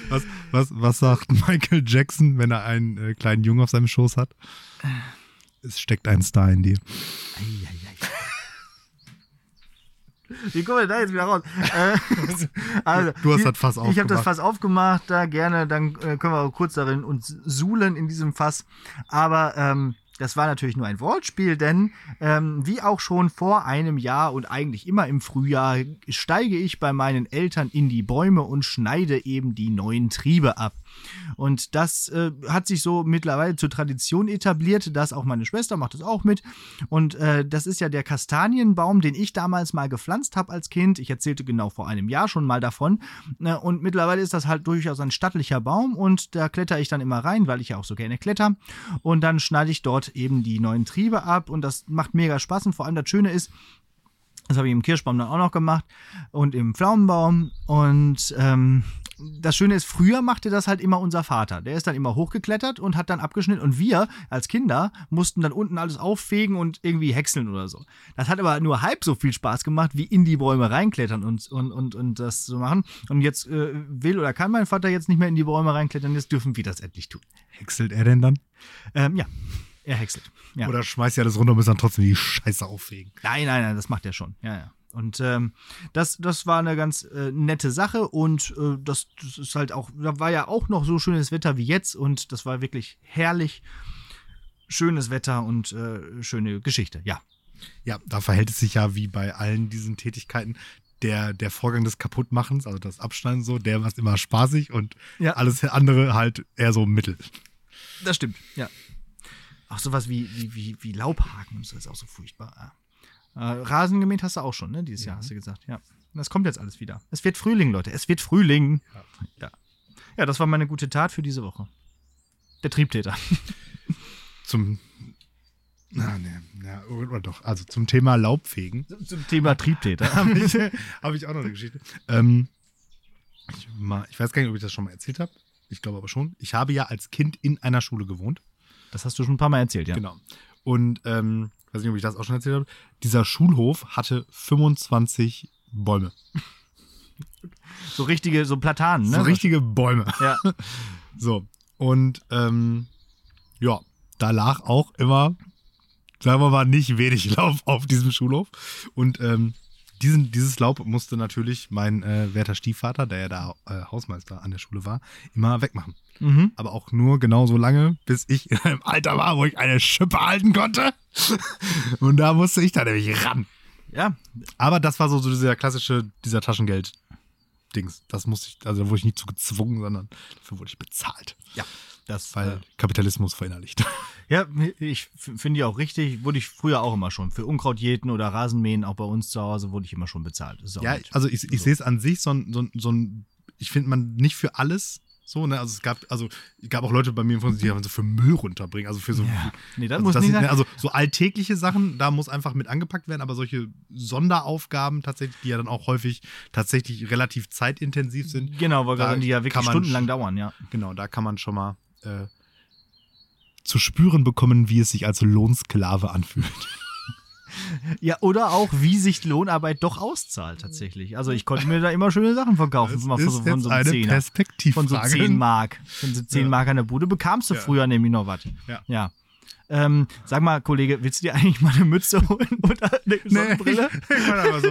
Was, was, was sagt Michael Jackson, wenn er einen äh, kleinen Jungen auf seinem Schoß hat? Es steckt ein Star in dir. Wie kommen wir da jetzt wieder raus? Äh, also, Du hast das Fass Ich habe das aufgemacht. Fass aufgemacht, da gerne, dann äh, können wir auch kurz darin uns suhlen in diesem Fass. Aber ähm, das war natürlich nur ein Wortspiel, denn ähm, wie auch schon vor einem Jahr und eigentlich immer im Frühjahr steige ich bei meinen Eltern in die Bäume und schneide eben die neuen Triebe ab. Und das äh, hat sich so mittlerweile zur Tradition etabliert, dass auch meine Schwester macht das auch mit. Und äh, das ist ja der Kastanienbaum, den ich damals mal gepflanzt habe als Kind. Ich erzählte genau vor einem Jahr schon mal davon. Äh, und mittlerweile ist das halt durchaus ein stattlicher Baum und da kletter ich dann immer rein, weil ich ja auch so gerne kletter. Und dann schneide ich dort eben die neuen Triebe ab und das macht mega Spaß. Und vor allem das Schöne ist, das habe ich im Kirschbaum dann auch noch gemacht und im Pflaumenbaum. Und ähm, das Schöne ist, früher machte das halt immer unser Vater. Der ist dann immer hochgeklettert und hat dann abgeschnitten. Und wir als Kinder mussten dann unten alles auffegen und irgendwie häckseln oder so. Das hat aber nur halb so viel Spaß gemacht, wie in die Bäume reinklettern und, und, und, und das so machen. Und jetzt äh, will oder kann mein Vater jetzt nicht mehr in die Bäume reinklettern. Jetzt dürfen wir das endlich tun. Häckselt er denn dann? Ähm, ja, er häckselt. Ja. Oder schmeißt ja alles runter und muss dann trotzdem die Scheiße auffegen? Nein, nein, nein, das macht er schon. Ja, ja. Und ähm, das, das war eine ganz äh, nette Sache und äh, das, das ist halt auch, da war ja auch noch so schönes Wetter wie jetzt und das war wirklich herrlich. Schönes Wetter und äh, schöne Geschichte, ja. Ja, da verhält es sich ja wie bei allen diesen Tätigkeiten. Der, der Vorgang des Kaputtmachens, also das Abschneiden so, der war immer spaßig und Ja. alles andere halt eher so mittel. Das stimmt, ja. Auch sowas wie, wie, wie, wie Laubhaken, das ist auch so furchtbar. Ja. Äh, Rasen gemäht hast du auch schon, ne? Dieses Jahr hast du gesagt, ja. Das kommt jetzt alles wieder. Es wird Frühling, Leute. Es wird Frühling. Ja. Ja, das war meine gute Tat für diese Woche. Der Triebtäter. Zum. Na, ne, ja, oder doch. Also zum Thema Laubfegen Zum Thema Triebtäter. habe ich, hab ich auch noch eine Geschichte. Ähm, ich, mal, ich weiß gar nicht, ob ich das schon mal erzählt habe. Ich glaube aber schon. Ich habe ja als Kind in einer Schule gewohnt. Das hast du schon ein paar Mal erzählt, ja. Genau. Und ähm, weiß nicht, ob ich das auch schon erzählt habe. Dieser Schulhof hatte 25 Bäume. So richtige, so Platanen, ne? So richtige Bäume. Ja. So. Und ähm, ja, da lag auch immer, sagen wir mal, nicht wenig Laub auf diesem Schulhof. Und ähm, diesen, dieses Laub musste natürlich mein äh, werter Stiefvater, der ja da äh, Hausmeister an der Schule war, immer wegmachen. Mhm. Aber auch nur genauso lange, bis ich in einem Alter war, wo ich eine Schippe halten konnte. Und da musste ich dann nämlich ran. Ja, Aber das war so, so dieser klassische, dieser Taschengeld-Dings. Das musste ich, also da wurde ich nicht zu gezwungen, sondern dafür wurde ich bezahlt. ja. Das, Weil äh, Kapitalismus verinnerlicht. ja, ich finde ja auch richtig, wurde ich früher auch immer schon. Für Unkrautjäten oder Rasenmähen, auch bei uns zu Hause, wurde ich immer schon bezahlt. Ja, gut. also ich, ich So. sehe es an sich so ein, so so ein ich finde man nicht für alles so, ne? Also es gab, also es gab auch Leute bei mir im Freundeskreis, die haben so für Müll runterbringen, also für so Ja. Nee, das also, muss das nicht sind- sein. also so alltägliche Sachen, da muss einfach mit angepackt werden, aber solche Sonderaufgaben tatsächlich, die ja dann auch häufig tatsächlich relativ zeitintensiv sind, Genau, weil gerade die ja wirklich stundenlang dauern, ja. genau, da kann man schon mal äh, zu spüren bekommen, wie es sich als Lohnsklave anfühlt. Ja, oder auch, wie sich Lohnarbeit doch auszahlt tatsächlich. Also ich konnte mir da immer schöne Sachen verkaufen. von, so- von so einem eine Zehner. Von so Perspektivfrage. 10 Mark. Von so 10 Ja. Mark an der Bude bekamst du Ja. früher nämlich noch was. Ja. ja. Ähm, sag mal, Kollege, willst du dir eigentlich mal eine Mütze holen oder eine Sonnenbrille? ich meine aber so.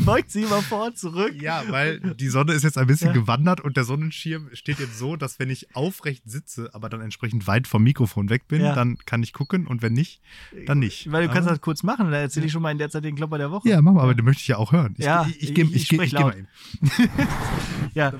Beugt sie mal vor, zurück. Ja, weil die Sonne ist jetzt ein bisschen Ja. gewandert und der Sonnenschirm steht jetzt so, dass wenn ich aufrecht sitze, aber dann entsprechend weit vom Mikrofon weg bin, Ja. dann kann ich gucken und wenn nicht, dann nicht. Weil du kannst aber, das kurz machen, da erzähle ich schon mal in der Zeit den Klopper der Woche. Ja, mach mal, aber den möchte ich ja auch hören. Ich, Ja, ich, ich, geh- ich- ich, ich geh- sprech ich geh mal laut. eben. Ja.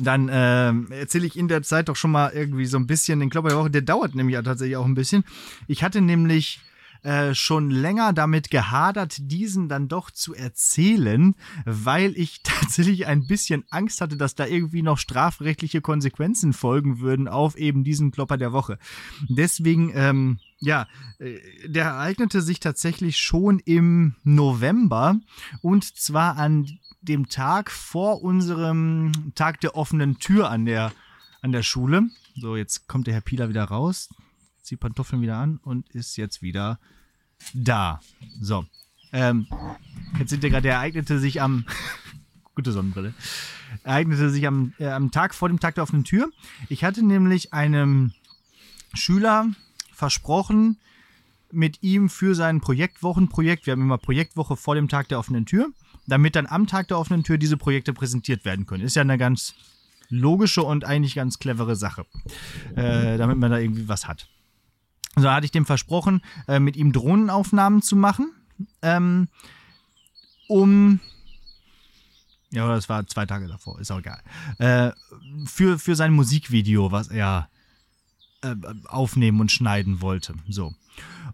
Dann ähm, erzähle ich in der Zeit doch schon mal irgendwie so ein bisschen den Klopper der Woche. Der dauert nämlich ja tatsächlich auch ein bisschen. Ich hatte nämlich äh, schon länger damit gehadert, diesen dann doch zu erzählen, weil ich tatsächlich ein bisschen Angst hatte, dass da irgendwie noch strafrechtliche Konsequenzen folgen würden auf eben diesen Klopper der Woche. Deswegen, ähm, ja, äh, der ereignete sich tatsächlich schon im November und zwar an dem Tag vor unserem Tag der offenen Tür an der, an der Schule. So, jetzt kommt der Herr Pieler wieder raus, zieht Pantoffeln wieder an und ist jetzt wieder da. So. Ähm, jetzt sind wir gerade, der ereignete sich am. gute Sonnenbrille. Ereignete sich am, äh, am Tag vor dem Tag der offenen Tür. Ich hatte nämlich einem Schüler versprochen, mit ihm für sein Projektwochenprojekt, wir haben immer Projektwoche vor dem Tag der offenen Tür, damit dann am Tag der offenen Tür diese Projekte präsentiert werden können. Ist ja eine ganz logische und eigentlich ganz clevere Sache, äh, damit man da irgendwie was hat. So hatte ich dem versprochen, äh, mit ihm Drohnenaufnahmen zu machen, ähm, um ja, das war zwei Tage davor, ist auch egal. Äh, für, für sein Musikvideo, was er äh, aufnehmen und schneiden wollte. So.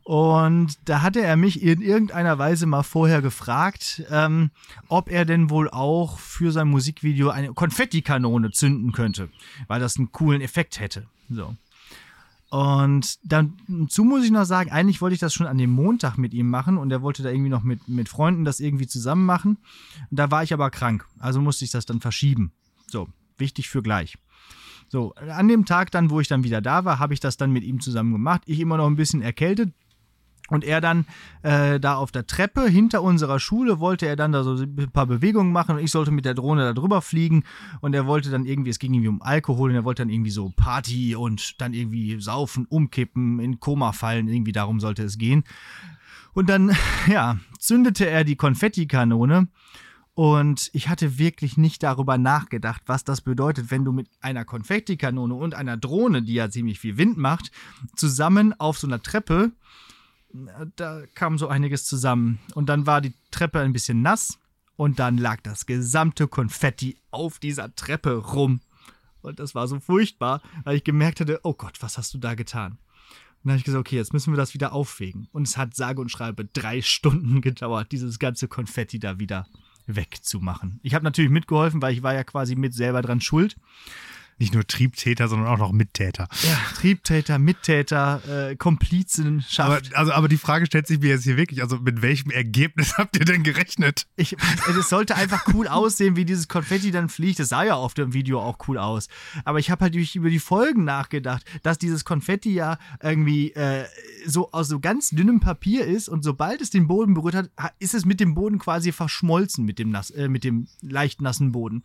Und da hatte er mich in irgendeiner Weise mal vorher gefragt, ähm, ob er denn wohl auch für sein Musikvideo eine Konfettikanone zünden könnte, weil das einen coolen Effekt hätte. So. Und dazu muss ich noch sagen, eigentlich wollte ich das schon an dem Montag mit ihm machen und er wollte da irgendwie noch mit, mit Freunden das irgendwie zusammen machen. Da war ich aber krank, also musste ich das dann verschieben. So, wichtig für gleich. So, an dem Tag dann, wo ich dann wieder da war, habe ich das dann mit ihm zusammen gemacht. Ich immer noch ein bisschen erkältet, und er dann äh, da auf der Treppe hinter unserer Schule wollte er dann da so ein paar Bewegungen machen und ich sollte mit der Drohne da drüber fliegen. Und er wollte dann irgendwie, es ging irgendwie um Alkohol und er wollte dann irgendwie so Party und dann irgendwie saufen, umkippen, in Koma fallen. Irgendwie darum sollte es gehen. Und dann, ja, zündete er die Konfettikanone. Und ich hatte wirklich nicht darüber nachgedacht, was das bedeutet, wenn du mit einer Konfettikanone und einer Drohne, die ja ziemlich viel Wind macht, zusammen auf so einer Treppe da kam so einiges zusammen. Und dann war die Treppe ein bisschen nass und dann lag das gesamte Konfetti auf dieser Treppe rum. Und das war so furchtbar, weil ich gemerkt hatte, oh Gott, was hast du da getan? Dann habe ich gesagt, okay, jetzt müssen wir das wieder aufwägen. Und es hat sage und schreibe drei Stunden gedauert, dieses ganze Konfetti da wieder wegzumachen. Ich habe natürlich mitgeholfen, weil ich war ja quasi mit selber dran schuld nicht nur Triebtäter, sondern auch noch Mittäter. Ja, Triebtäter, Mittäter, äh, Komplizenschaft. Aber, also, aber die Frage stellt sich mir jetzt hier wirklich, also mit welchem Ergebnis habt ihr denn gerechnet? Ich, es sollte einfach cool aussehen, wie dieses Konfetti dann fliegt. Das sah ja auf dem Video auch cool aus. Aber ich habe halt über die Folgen nachgedacht, dass dieses Konfetti ja irgendwie äh, so aus so ganz dünnem Papier ist und sobald es den Boden berührt hat, ist es mit dem Boden quasi verschmolzen, mit dem, nass, äh, mit dem leicht nassen Boden.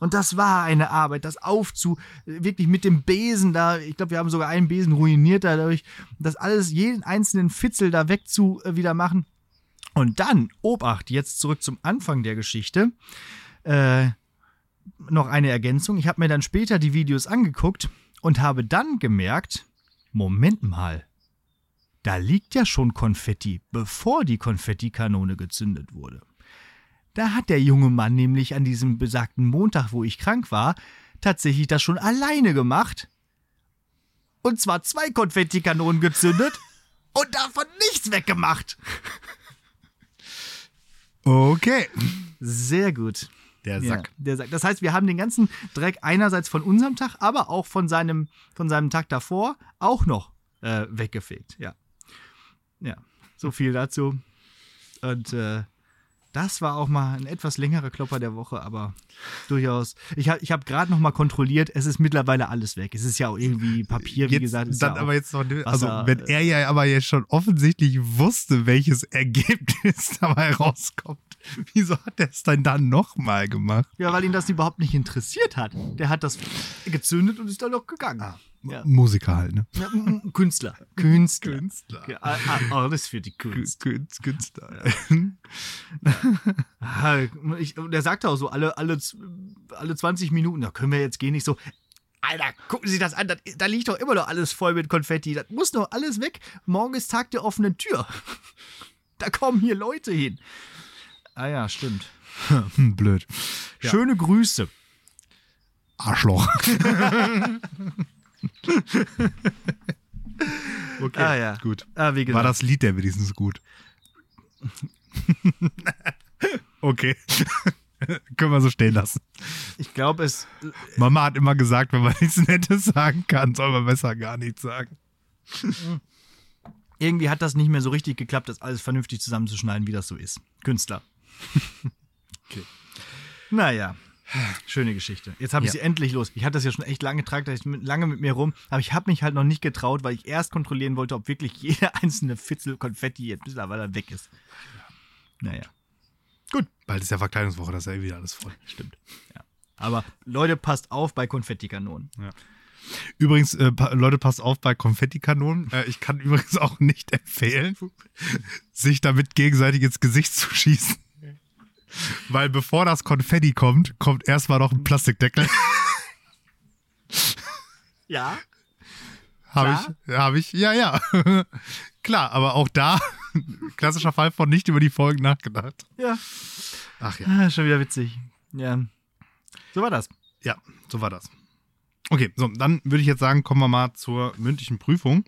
Und das war eine Arbeit, das aufzu, wirklich mit dem Besen da, ich glaube, wir haben sogar einen Besen ruiniert dadurch, das alles, jeden einzelnen Fitzel da wegzu äh, wieder machen. Und dann, Obacht, jetzt zurück zum Anfang der Geschichte. Äh, noch eine Ergänzung. Ich habe mir dann später die Videos angeguckt und habe dann gemerkt, Moment mal, da liegt ja schon Konfetti, bevor die Konfettikanone gezündet wurde. Da hat der junge Mann nämlich an diesem besagten Montag, wo ich krank war, tatsächlich das schon alleine gemacht. Und zwar zwei Konfettikanonen gezündet und davon nichts weggemacht. Okay. Sehr gut. Der Sack. Ja, der Sack. Das heißt, wir haben den ganzen Dreck einerseits von unserem Tag, aber auch von seinem, von seinem Tag davor auch noch äh, weggefegt. Ja. Ja. So viel dazu. Und äh, das war auch mal ein etwas längerer Klopper der Woche, aber durchaus. Ich habe ich hab gerade noch mal kontrolliert, es ist mittlerweile alles weg. Es ist ja auch irgendwie Papier, wie jetzt, gesagt. dann ja aber jetzt noch, also wenn er ja aber jetzt schon offensichtlich wusste, welches Ergebnis dabei rauskommt, wieso hat er es dann dann nochmal gemacht? Ja, weil ihn das überhaupt nicht interessiert hat. Der hat das gezündet und ist dann noch gegangen. Ah. Ja. Musiker halt, ne? Ja, Künstler. Künstler. Künstler. Ja, alles für die Kunst. Künstler. Ja. ich, der sagte auch so, alle, alle, alle 20 Minuten, da können wir jetzt gehen, nicht so. Alter, gucken Sie das an, da, da liegt doch immer noch alles voll mit Konfetti. Das muss doch alles weg. Morgen ist Tag der offenen Tür. Da kommen hier Leute hin. Ah ja, stimmt. Blöd. Schöne Grüße. Arschloch. Okay. Ah, ja. gut. Ah, War das Lied der wenigstens gut? okay. Können wir so stehen lassen. Ich glaube, es. Mama hat immer gesagt, wenn man nichts Nettes sagen kann, soll man besser gar nichts sagen. Irgendwie hat das nicht mehr so richtig geklappt, das alles vernünftig zusammenzuschneiden, wie das so ist. Künstler. Okay. Naja. Schöne Geschichte. Jetzt habe ich Ja. sie endlich los. Ich hatte das ja schon echt lange getragen, da lange mit mir rum, aber ich habe mich halt noch nicht getraut, weil ich erst kontrollieren wollte, ob wirklich jeder einzelne Fitzel Konfetti jetzt mittlerweile weg ist. Naja, Gut. Bald ist ja Verkleidungswoche, das ist ja eh wieder alles voll. stimmt. Ja. Aber Leute, passt auf bei Konfettikanonen. Übrigens, äh, Leute, passt auf bei Konfettikanonen. Äh, ich kann übrigens auch nicht empfehlen, sich damit gegenseitig ins Gesicht zu schießen. Weil bevor das Konfetti kommt, kommt erstmal noch ein Plastikdeckel. Ja? Habe ich, habe ich, ja, ja. Klar, aber auch da, klassischer Fall von nicht über die Folgen nachgedacht. Ja. Ach ja. Ah, schon wieder witzig. Ja. So war das. Ja, so war das. Okay, so, dann würde ich jetzt sagen, kommen wir mal zur mündlichen Prüfung.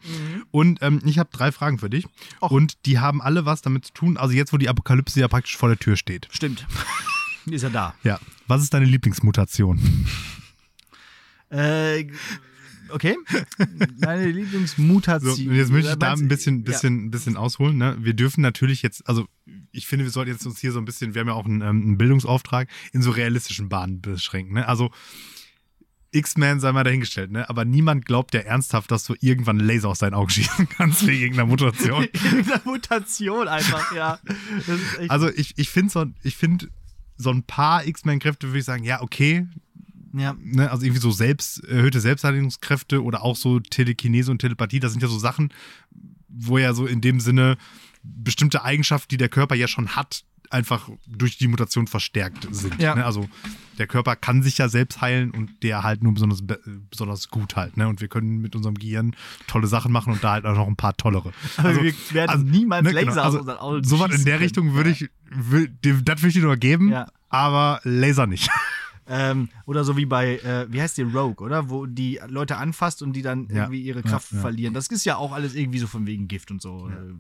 Und ähm, ich habe drei Fragen für dich. Och. Und die haben alle was damit zu tun, also jetzt, wo die Apokalypse ja praktisch vor der Tür steht. Stimmt. Ist er da. Ja. Was ist deine Lieblingsmutation? Äh, okay. Meine Lieblingsmutation. So, jetzt möchte ich da ein bisschen, ja. bisschen, bisschen ausholen. Ne? Wir dürfen natürlich jetzt, also ich finde, wir sollten jetzt uns hier so ein bisschen, wir haben ja auch einen, ähm, einen Bildungsauftrag, in so realistischen Bahnen beschränken. Ne? Also X-Men sei mal dahingestellt, ne? aber niemand glaubt ja ernsthaft, dass du irgendwann Laser aus deinen Augen schießen kannst wegen irgendeiner Mutation. Irgendeine Mutation einfach, ja. Also ich, ich finde so, ich finde so ein paar X-Men-Kräfte würde ich sagen, ja, okay, ja. ne, also irgendwie so selbst, erhöhte Selbstheiligungskräfte oder auch so Telekinese und Telepathie, das sind ja so Sachen, wo ja so in dem Sinne bestimmte Eigenschaften, die der Körper ja schon hat, einfach durch die Mutation verstärkt sind. Ja. Ne? Also der Körper kann sich ja selbst heilen und der halt nur besonders, be- besonders gut halt. Ne? Und wir können mit unserem Gehirn tolle Sachen machen und da halt auch noch ein paar tollere. Aber Also- wir werden also, niemals ne, Laser genau, aus also unseren Augen Sowas in der können. Richtung würde ich, will, das würde ich dir nur geben, Ja. aber Laser nicht. Ähm, oder so wie bei, äh, wie heißt die Rogue, oder? Wo die Leute anfasst und die dann Ja. irgendwie ihre Ja, Kraft ja. verlieren. Das ist ja auch alles irgendwie so von wegen Gift und so. Äh,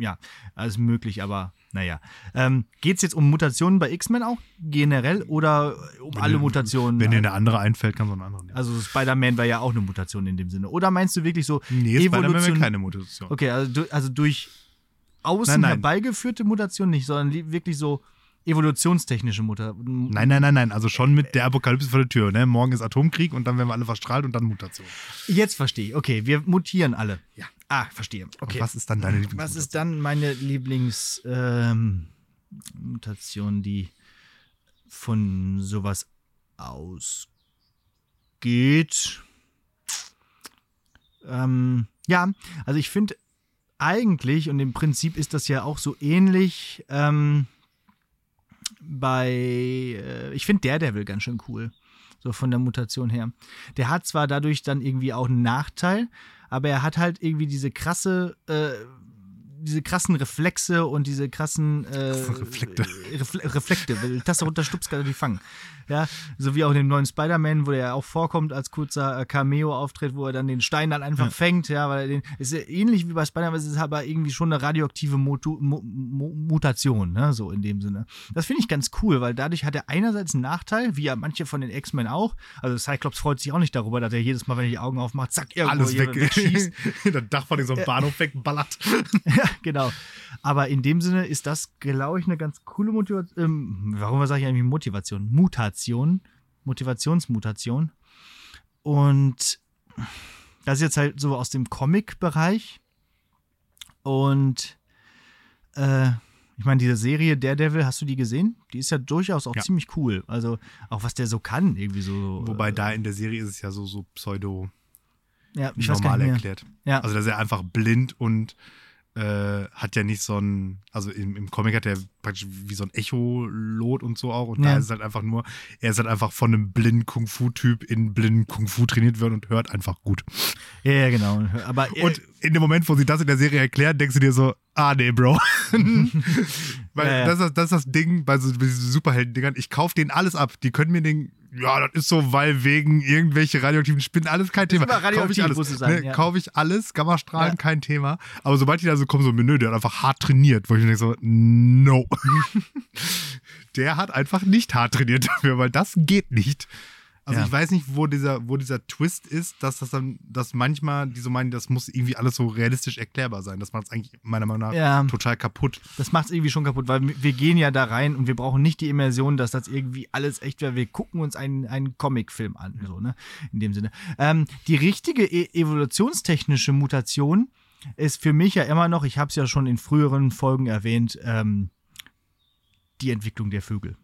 Ja, alles möglich, aber naja. Ähm, Geht es jetzt um Mutationen bei X-Men auch generell oder um alle dir- Mutationen? Wenn dir eine andere einfällt, kannst du eine andere nehmen. also Spider-Man wäre ja auch eine Mutation in dem Sinne. Oder meinst du wirklich so nee, Spider-Man wäre keine Mutation. Okay, also, also durch außen Nein, nein. herbeigeführte Mutation nicht, sondern li- wirklich so evolutionstechnische Mutation. Nein, nein, nein, nein. Also schon mit der Apokalypse vor der Tür. Ne? Morgen ist Atomkrieg und dann werden wir alle verstrahlt und dann Mutation. Jetzt verstehe ich. Okay, wir mutieren alle. Ja. Ah, verstehe. Okay. Und was ist dann deine Was Lieblingsmutation? ist dann meine Lieblingsmutation, Mutation, die von sowas ausgeht? Ähm, ja, also ich finde eigentlich, und im Prinzip ist das ja auch so ähnlich ähm, bei, äh, ich finde Daredevil ganz schön cool, so von der Mutation her. Der hat zwar dadurch dann irgendwie auch einen Nachteil, aber er hat halt irgendwie diese krasse, äh, diese krassen Reflexe und diese krassen äh, Reflekte. Refle Reflekte, weil Tasse runterstupst, kann die fangen. Ja, so wie auch in dem neuen Spider-Man, wo der ja auch vorkommt als kurzer äh, Cameo-Auftritt, wo er dann den Stein dann einfach Ja. fängt, ja, weil er den, ist ähnlich wie bei Spider-Man, es ist aber irgendwie schon eine radioaktive Motu Mo Mo Mutation, ne, so in dem Sinne. Das finde ich ganz cool, weil dadurch hat er einerseits einen Nachteil, wie ja manche von den X-Men auch. Also Cyclops freut sich auch nicht darüber, dass er jedes Mal, wenn er die Augen aufmacht, zack, irgendwo Alles weg. wegschießt. das Dach von so einem Bahnhof wegballert. Ja, genau. Aber in dem Sinne ist das, glaube ich, eine ganz coole Motivation. Ähm, warum sage ich eigentlich Motivation? Mutation. Motivationsmutation. Und das ist jetzt halt so aus dem Comic-Bereich. Und äh, ich meine, diese Serie Daredevil, hast du die gesehen? Die ist ja durchaus auch Ja. ziemlich cool. Also auch was der so kann, irgendwie so. Wobei äh, da in der Serie ist es ja so, so pseudo ja, normal erklärt. Ja. Also, dass er einfach blind und äh, hat ja nicht so ein, also im, im Comic hat er praktisch wie so ein Echolot und so auch. Und Ja. da ist es halt einfach nur, er ist halt einfach von einem blinden Kung-Fu-Typ in blinden Kung-Fu trainiert worden und hört einfach gut. ja, ja, genau. Aber Und in dem Moment, wo sie das in der Serie erklären, denkst du dir so, ah nee, Bro. Weil Ja. Das, ist, das ist das Ding bei so Superhelden-Dingern, ich kaufe denen alles ab. Die können mir den ja, das ist so, weil wegen irgendwelche radioaktiven Spinnen, alles kein Thema. immer radioaktiv, Kauf ich alles. muss es sein, ne, ja. Kaufe ich alles, Gammastrahlen, Ja. kein Thema. Aber sobald die da so kommen, so, nö, der hat einfach hart trainiert, wo ich mir denke so, no. der hat einfach nicht hart trainiert dafür, weil das geht nicht. Also Ja. ich weiß nicht, wo dieser, wo dieser Twist ist, dass das dann, dass manchmal die so meinen, das muss irgendwie alles so realistisch erklärbar sein. Das macht es eigentlich meiner Meinung nach Ja. total kaputt. Das macht es irgendwie schon kaputt, weil wir gehen ja da rein und wir brauchen nicht die Immersion, dass das irgendwie alles echt wäre. Wir gucken uns einen, einen Comicfilm an, so, ne? In dem Sinne. Ähm, die richtige e evolutionstechnische Mutation ist für mich ja immer noch, ich habe es ja schon in früheren Folgen erwähnt, ähm, die Entwicklung der Vögel.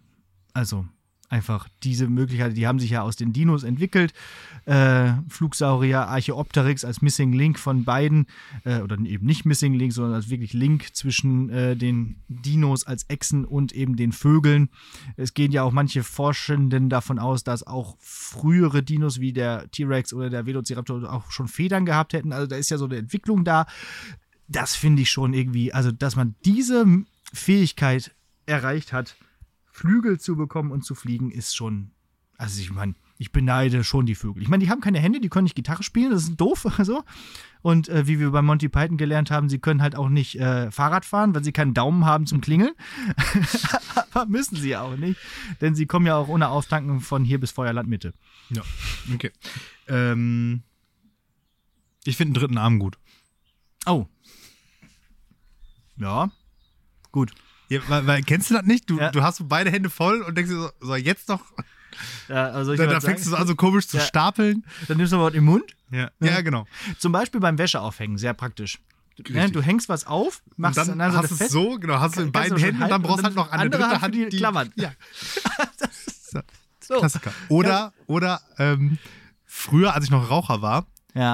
Also einfach diese Möglichkeit, die haben sich ja aus den Dinos entwickelt. Äh, Flugsaurier, Archaeopteryx als Missing Link von beiden, äh, oder eben nicht Missing Link, sondern als wirklich Link zwischen äh, den Dinos als Echsen und eben den Vögeln. Es gehen ja auch manche Forschenden davon aus, dass auch frühere Dinos wie der T-Rex oder der Velociraptor auch schon Federn gehabt hätten. Also da ist ja so eine Entwicklung da. Das finde ich schon irgendwie, also dass man diese Fähigkeit erreicht hat, Flügel zu bekommen und zu fliegen, ist schon. Also ich meine, ich beneide schon die Vögel. Ich meine, die haben keine Hände, die können nicht Gitarre spielen, das ist doof. So. Und äh, wie wir bei Monty Python gelernt haben, sie können halt auch nicht äh, Fahrrad fahren, weil sie keinen Daumen haben zum Klingeln. Aber müssen sie auch nicht, denn sie kommen ja auch ohne Auftanken von hier bis Feuerland Mitte. Ja, okay. Ähm, ich finde einen dritten Arm gut. Oh. Ja. Gut. Ja, weil, weil, kennst du das nicht? Du, Ja. du hast so beide Hände voll und denkst dir so, so jetzt noch. Ja, also ich Da, würd da sagen, fängst du so an, so komisch zu stapeln. Dann nimmst du was im Mund. Ja, ja genau. Zum Beispiel beim Wäscheaufhängen, sehr praktisch. Richtig. Ne, du hängst was auf, machst es dann an hast Seite du es fest. so, genau, hast du in beiden Händen und dann brauchst du halt noch eine andere dritte Hand für die Klammern. Ja, So. Klassiker. Oder, oder ähm, früher, als ich noch Raucher war,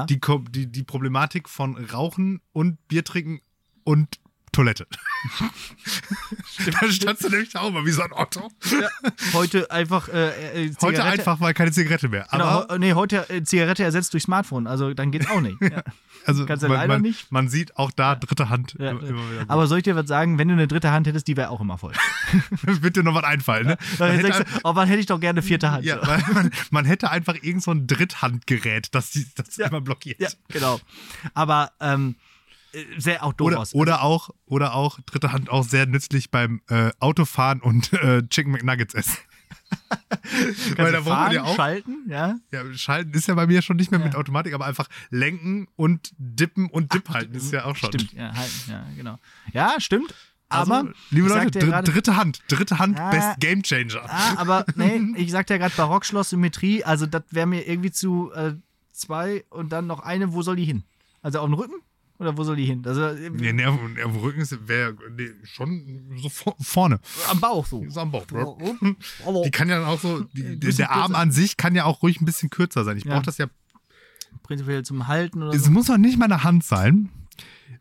die, die, die Problematik von Rauchen und Bier trinken und Toilette. da standst du nämlich auch mal wie so ein Otto. Heute einfach äh, äh, Heute einfach mal keine Zigarette mehr. Genau, Aber heu- nee, heute äh, Zigarette ersetzt durch Smartphone, also dann geht's auch nicht. Ja. also, kannst du man, leider man, nicht. man sieht auch da dritte Hand Ja, immer, immer wieder. Aber soll ich dir was sagen, wenn du eine dritte Hand hättest, die wäre auch immer voll. Wird dir noch was einfallen, ne? Man Dann hätte, du, oh, wann hätte ich doch gerne eine vierte Hand. ja, man, man hätte einfach irgend so ein Dritthandgerät, das, das Ja. immer blockiert. Ja, genau. Aber ähm, äh, sehr auch doof Oder, aus. oder auch, oder auch, dritte Hand auch sehr nützlich beim äh, Autofahren und äh, Chicken McNuggets essen. Weil da braucht man ja auch. schalten, ja. Ja, Schalten ist ja bei mir schon nicht mehr Ja. mit Automatik, aber einfach lenken und dippen und Dip halten ist ja auch schon. Stimmt, ja, halten, ja, genau. Ja, stimmt. Also, Aber, liebe ich Leute, dr gerade- dritte Hand, dritte Hand, Ah. best Game Changer. Ah, aber nee, ich sagte ja gerade Barockschloss Symmetrie, also das wäre mir irgendwie zu äh, zwei und dann noch eine, wo soll die hin? Also auf den Rücken? Oder wo soll die hin? Also äh, Nee, nee, auf, auf dem Rücken wäre nee, schon so vor, vorne. am Bauch so. So am Bauch, Bro. Aber Die kann ja dann auch so, die, Ein der, der Arm an sich kann ja auch ruhig ein bisschen kürzer sein. Ich Ja. brauche das ja. prinzipiell zum Halten oder Es so. muss auch nicht meine Hand sein.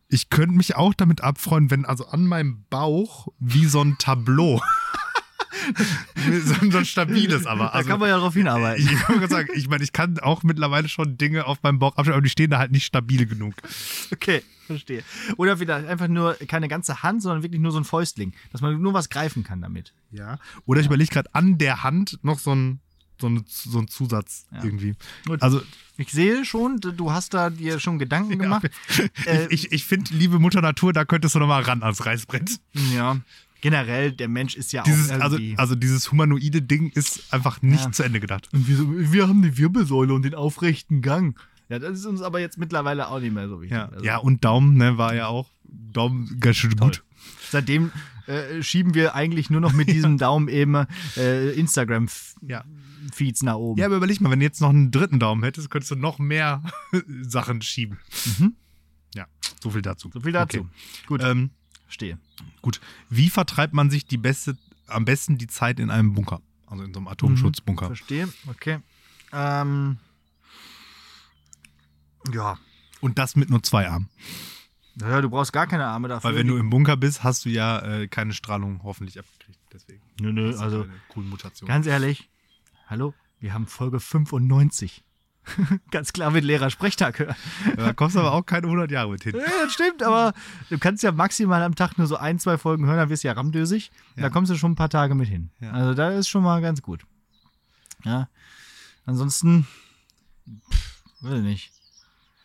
Ich könnte mich auch damit abfreuen, wenn also an meinem Bauch wie so ein Tableau. so, ein- so ein stabiles aber. Da Also, kann man ja drauf hinarbeiten. ich wollte gerade sagen, ich meine, ich kann auch mittlerweile schon Dinge auf meinem Bauch abstellen, aber die stehen da halt nicht stabil genug. Okay, verstehe. Oder vielleicht einfach nur keine ganze Hand, sondern wirklich nur so ein Fäustling, dass man nur was greifen kann damit. Ja. Oder ich überlege gerade an der Hand noch so ein, so, eine, so ein Zusatz Ja. irgendwie. Also Ich sehe schon, du hast da dir schon Gedanken gemacht. Äh, ich, ich finde, liebe Mutter Natur, da könntest du noch mal ran ans Reißbrett. Ja. Generell, der Mensch ist ja Dieses, auch also, irgendwie... also dieses humanoide Ding ist einfach nicht Ja. zu Ende gedacht. und wir, wir haben die Wirbelsäule und den aufrechten Gang. Ja, das ist uns aber jetzt mittlerweile auch nicht mehr so wichtig. Ja, Also, ja und Daumen, ne, war ja auch Daumen ganz schön Toll. gut. Seitdem äh, schieben wir eigentlich nur noch mit diesem Daumen eben äh, Instagram-Feeds Ja. nach oben. ja, aber überleg mal, wenn du jetzt noch einen dritten Daumen hättest, könntest du noch mehr Sachen schieben. Mhm. Ja, so viel dazu. So viel dazu. Okay. Gut, Ähm, stehe. gut. Wie vertreibt man sich die beste, am besten die Zeit in einem Bunker? Also in so einem Atomschutzbunker. Verstehe, okay. Ähm, ja. Und das mit nur zwei Armen. Naja, du brauchst gar keine Arme dafür. Weil wenn du im Bunker bist, hast du ja äh, keine Strahlung hoffentlich abgekriegt. Deswegen. Nö, nö, also eine coole Mutation. ganz ehrlich, hallo, wir haben Folge 95. ganz klar mit Lehrer Sprechtag hören. da kommst du aber auch keine 100 Jahre mit hin. Ja, das stimmt, aber du kannst ja maximal am Tag nur so ein, zwei Folgen hören, dann wirst du ja ramdösig. Ja. Da kommst du schon ein paar Tage mit hin. Ja. Also da ist schon mal ganz gut. Ja. Ansonsten, pff, weiß ich nicht.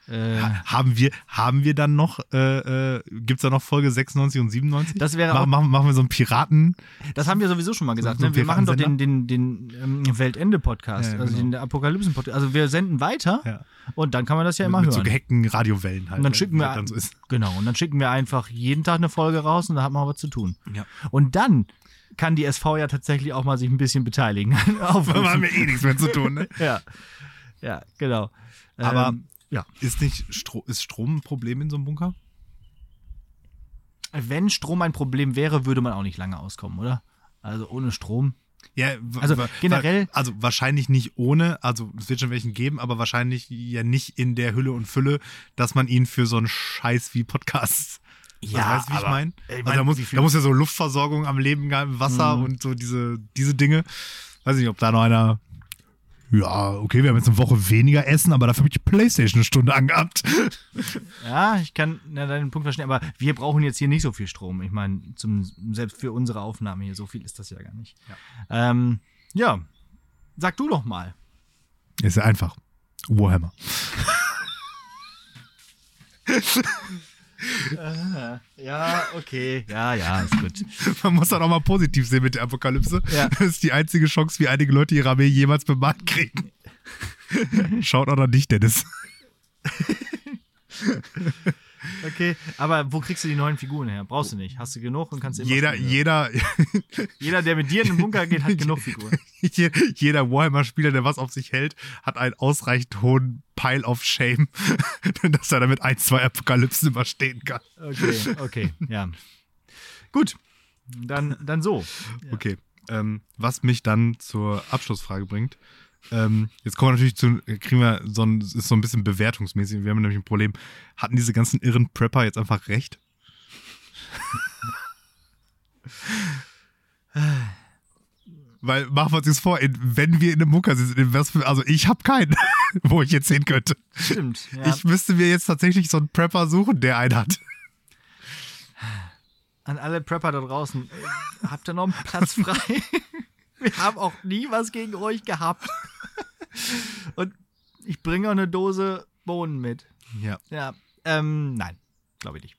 Äh, Haben wir, haben wir dann noch, äh, äh, gibt es da noch Folge 96 und 97? das wäre Mach, auch, machen, machen wir so einen Piraten. das haben wir sowieso schon mal gesagt. So Ne? Wir machen doch den, den, den ähm, Weltende-Podcast, Ja, ja, also genau. den Apokalypsen-Podcast. Also wir senden weiter Ja. und dann kann man das ja immer mit so hören. gehackten Radiowellen halt. Und dann ne, schicken wir so. Genau, und dann schicken wir einfach jeden Tag eine Folge raus und da hat man auch was zu tun. Ja. Und dann kann die SV ja tatsächlich auch mal sich ein bisschen beteiligen. Da haben wir eh nichts mehr zu tun, ne? ja. Ja, genau. Aber ähm, ja. ist nicht Stro ist Strom ein Problem in so einem Bunker? Wenn Strom ein Problem wäre, würde man auch nicht lange auskommen, oder? Also ohne Strom. Ja, Also generell- Also wahrscheinlich nicht ohne, also es wird schon welchen geben, aber wahrscheinlich ja nicht in der Hülle und Fülle, dass man ihn für so einen Scheiß wie Podcasts. Ja, weißt du, wie ich aber- meine? ich Also mein, da muss, da muss ja so Luftversorgung am Leben, Wasser Mhm. und so diese, diese Dinge. Weiß nicht, ob da noch einer. Ja, okay, wir haben jetzt eine Woche weniger Essen, aber dafür habe ich die Playstation eine Stunde angehabt. Ja, ich kann ja, deinen Punkt verstehen, aber wir brauchen jetzt hier nicht so viel Strom. Ich meine, selbst für unsere Aufnahme hier, so viel ist das ja gar nicht. Ja, ähm, ja. sag du doch mal. Ist ja einfach. Warhammer. Ja, okay. Ja, ja, ist gut. Man muss dann auch mal positiv sehen mit der Apokalypse. Ja. Das ist die einzige Chance, wie einige Leute ihre Armee jemals bemannt kriegen. Schaut auch an dich, Dennis. Okay, aber wo kriegst du die neuen Figuren her? Brauchst du nicht. Hast du genug und kannst immer Jeder, spielen. jeder, Jeder, der mit dir in den Bunker geht, hat genug Figuren. je- jeder Warhammer-Spieler, der was auf sich hält, hat einen ausreichend hohen Pile of Shame, dass er damit ein, zwei Apokalypsen überstehen kann. Okay, okay, ja. Gut, dann, dann so. Okay. Ähm, was mich dann zur Abschlussfrage bringt. Ähm, jetzt kommen wir natürlich zu, kriegen wir so ein, ist so ein bisschen bewertungsmäßig. Wir haben nämlich ein Problem. Hatten diese ganzen irren Prepper jetzt einfach recht? Weil machen wir uns jetzt vor, in, wenn wir in einem Bunker sind, in was für, also ich habe keinen, wo ich jetzt hin könnte. Stimmt. Ja. Ich müsste mir jetzt tatsächlich so einen Prepper suchen, der einen hat. An alle Prepper da draußen, äh, habt ihr noch einen Platz frei? Wir haben auch nie was gegen euch gehabt. Und ich bringe auch eine Dose Bohnen mit. Ja. Ja, ähm, nein, glaube ich nicht.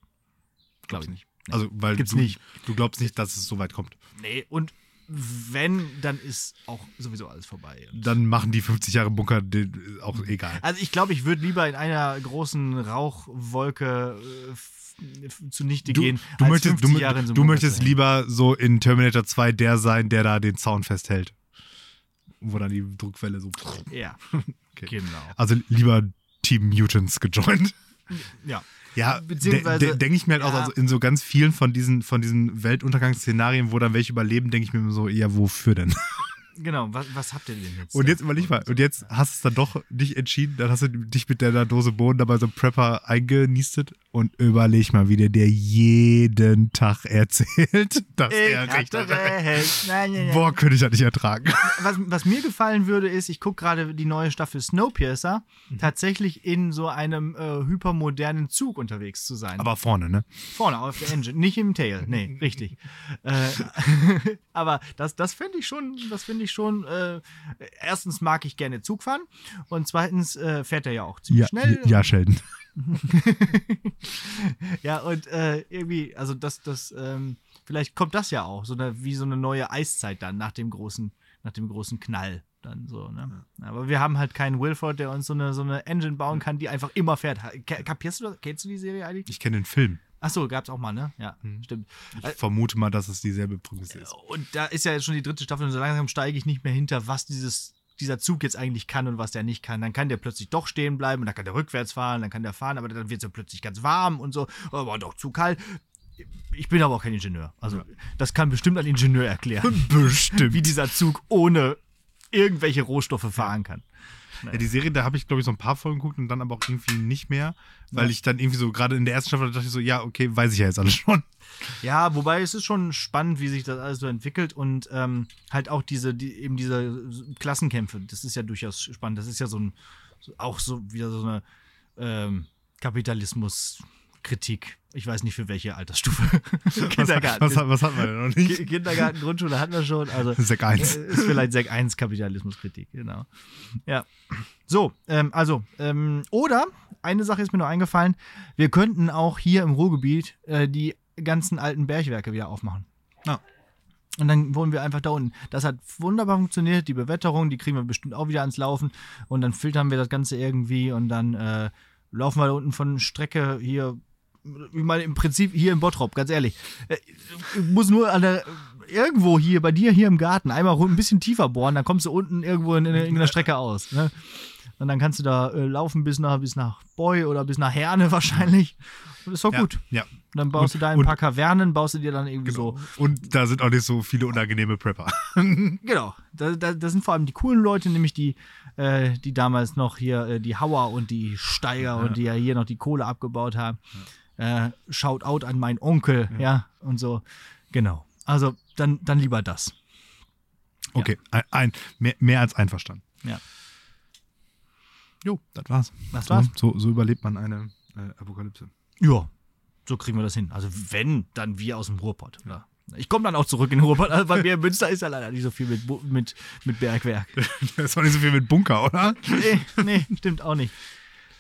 Glaube ich nicht. Nee. Also, weil Gibt's du, nicht. du glaubst nicht, dass es so weit kommt. nee, und wenn, dann ist auch sowieso alles vorbei. Dann machen die 50 Jahre Bunker den- auch egal. Also ich glaube, ich würde lieber in einer großen Rauchwolke äh, zunichte Du, gehen, du möchtest, 50 du, so du möchtest lieber so in Terminator 2 der sein, der da den Zaun festhält. Wo dann die Druckwelle so. Ja, Okay. genau. Also lieber Team Mutants gejoint. Ja. Ja, Beziehungsweise- de, de, denke ich mir halt auch, ja. also in so ganz vielen von diesen, von diesen Weltuntergangsszenarien, wo dann welche überleben, denke ich mir immer so, ja, wofür denn? Genau, was, was habt ihr denn jetzt? Und jetzt überleg mal, und jetzt hast du es dann doch nicht entschieden, dann hast du dich mit deiner Dose Bohnen dabei so Prepper eingenistet und überleg mal, wie der dir jeden Tag erzählt, dass Ich er hat. recht. Nein, nein, nein. Boah, könnte ich das nicht ertragen. Was, was mir gefallen würde, ist, ich gucke gerade die neue Staffel Snowpiercer, Mhm. tatsächlich in so einem äh, hypermodernen Zug unterwegs zu sein. Aber vorne, ne? Vorne auf der Engine, nicht im Tail. Nee, richtig. äh, aber das, das finde ich schon, das finde ich schon. Äh, erstens mag ich gerne Zug fahren und zweitens äh, fährt er ja auch ziemlich Ja, schnell. ja, Sheldon. Ja, und äh, irgendwie, also das, das, ähm, vielleicht kommt das ja auch, so eine, wie so eine neue Eiszeit dann nach dem großen, nach dem großen Knall. Dann so, ne? Aber wir haben halt keinen Wilford, der uns so eine, so eine Engine bauen kann, die einfach immer fährt. Ka- Kapierst du das? Kennst du die Serie eigentlich? Ich kenne den Film. Achso, gab's auch mal, ne? Ja, stimmt. Ich vermute mal, dass es dieselbe Prämisse ist. Und da ist ja jetzt schon die dritte Staffel und so langsam steige ich nicht mehr hinter, was dieses, dieser Zug jetzt eigentlich kann und was der nicht kann. Dann kann der plötzlich doch stehen bleiben und dann kann der rückwärts fahren, dann kann der fahren, aber dann wird es ja plötzlich ganz warm und so, aber doch zu kalt. Ich bin aber auch kein Ingenieur. Also, das kann bestimmt ein Ingenieur erklären, Bestimmt. wie dieser Zug ohne irgendwelche Rohstoffe fahren kann. Ja, die Serie, da habe ich, glaube ich, so ein paar Folgen geguckt und dann aber auch irgendwie nicht mehr, weil Ja. ich dann irgendwie so, gerade in der ersten Staffel, da dachte ich so, ja, okay, weiß ich ja jetzt alles schon. Ja, wobei es ist schon spannend, wie sich das alles so entwickelt und ähm, halt auch diese, die, eben diese Klassenkämpfe, das ist ja durchaus spannend. Das ist ja so ein, auch so wieder so eine ähm, Kapitalismus. Kritik. Ich weiß nicht für welche Altersstufe. Was, Kindergarten. was, was hat man denn noch nicht? Kindergarten, Grundschule hatten wir schon. Also Sek 1. äh, ist vielleicht Sek 1 Kapitalismuskritik, genau. Ja. So, ähm, also, ähm, oder eine Sache ist mir noch eingefallen, wir könnten auch hier im Ruhrgebiet äh, die ganzen alten Bergwerke wieder aufmachen. Ja. Und dann wohnen wir einfach da unten. Das hat wunderbar funktioniert. Die Bewetterung, die kriegen wir bestimmt auch wieder ans Laufen. Und dann filtern wir das Ganze irgendwie und dann äh, laufen wir da unten von Strecke hier. Ich meine, im Prinzip hier im Bottrop, ganz ehrlich. Äh, Ich muss nur an der, irgendwo hier, bei dir hier im Garten, einmal ein bisschen tiefer bohren, dann kommst du unten irgendwo in, in irgendeiner Strecke aus. Ne? Und dann kannst du da äh, laufen bis nach, bis nach Boy oder bis nach Herne wahrscheinlich. Und ist doch Ja, gut. Ja. Dann baust Und- du da ein paar Kavernen, baust du dir dann irgendwie so Und da sind auch nicht so viele unangenehme Prepper. Genau, da, da, das sind vor allem die coolen Leute, nämlich die, äh, die damals noch hier äh, die Hauer und die Steiger und die ja hier noch die Kohle abgebaut haben. Äh, Shout out an meinen Onkel, ja. und so. Genau. Also dann, dann lieber das. Okay, ein, ein, mehr, mehr als einverstanden. Ja. Jo, das war's. Das So, war's. so, so überlebt man eine äh, Apokalypse. Ja, so kriegen wir das hin. Also wenn, dann wir aus dem Ruhrpott. Ja. Ich komme dann auch zurück in den Ruhrpott. Also bei mir in Münster ist ja leider nicht so viel mit, mit, mit Bergwerk. Da ist auch nicht so viel mit Bunker, oder? nee, nee, stimmt auch nicht.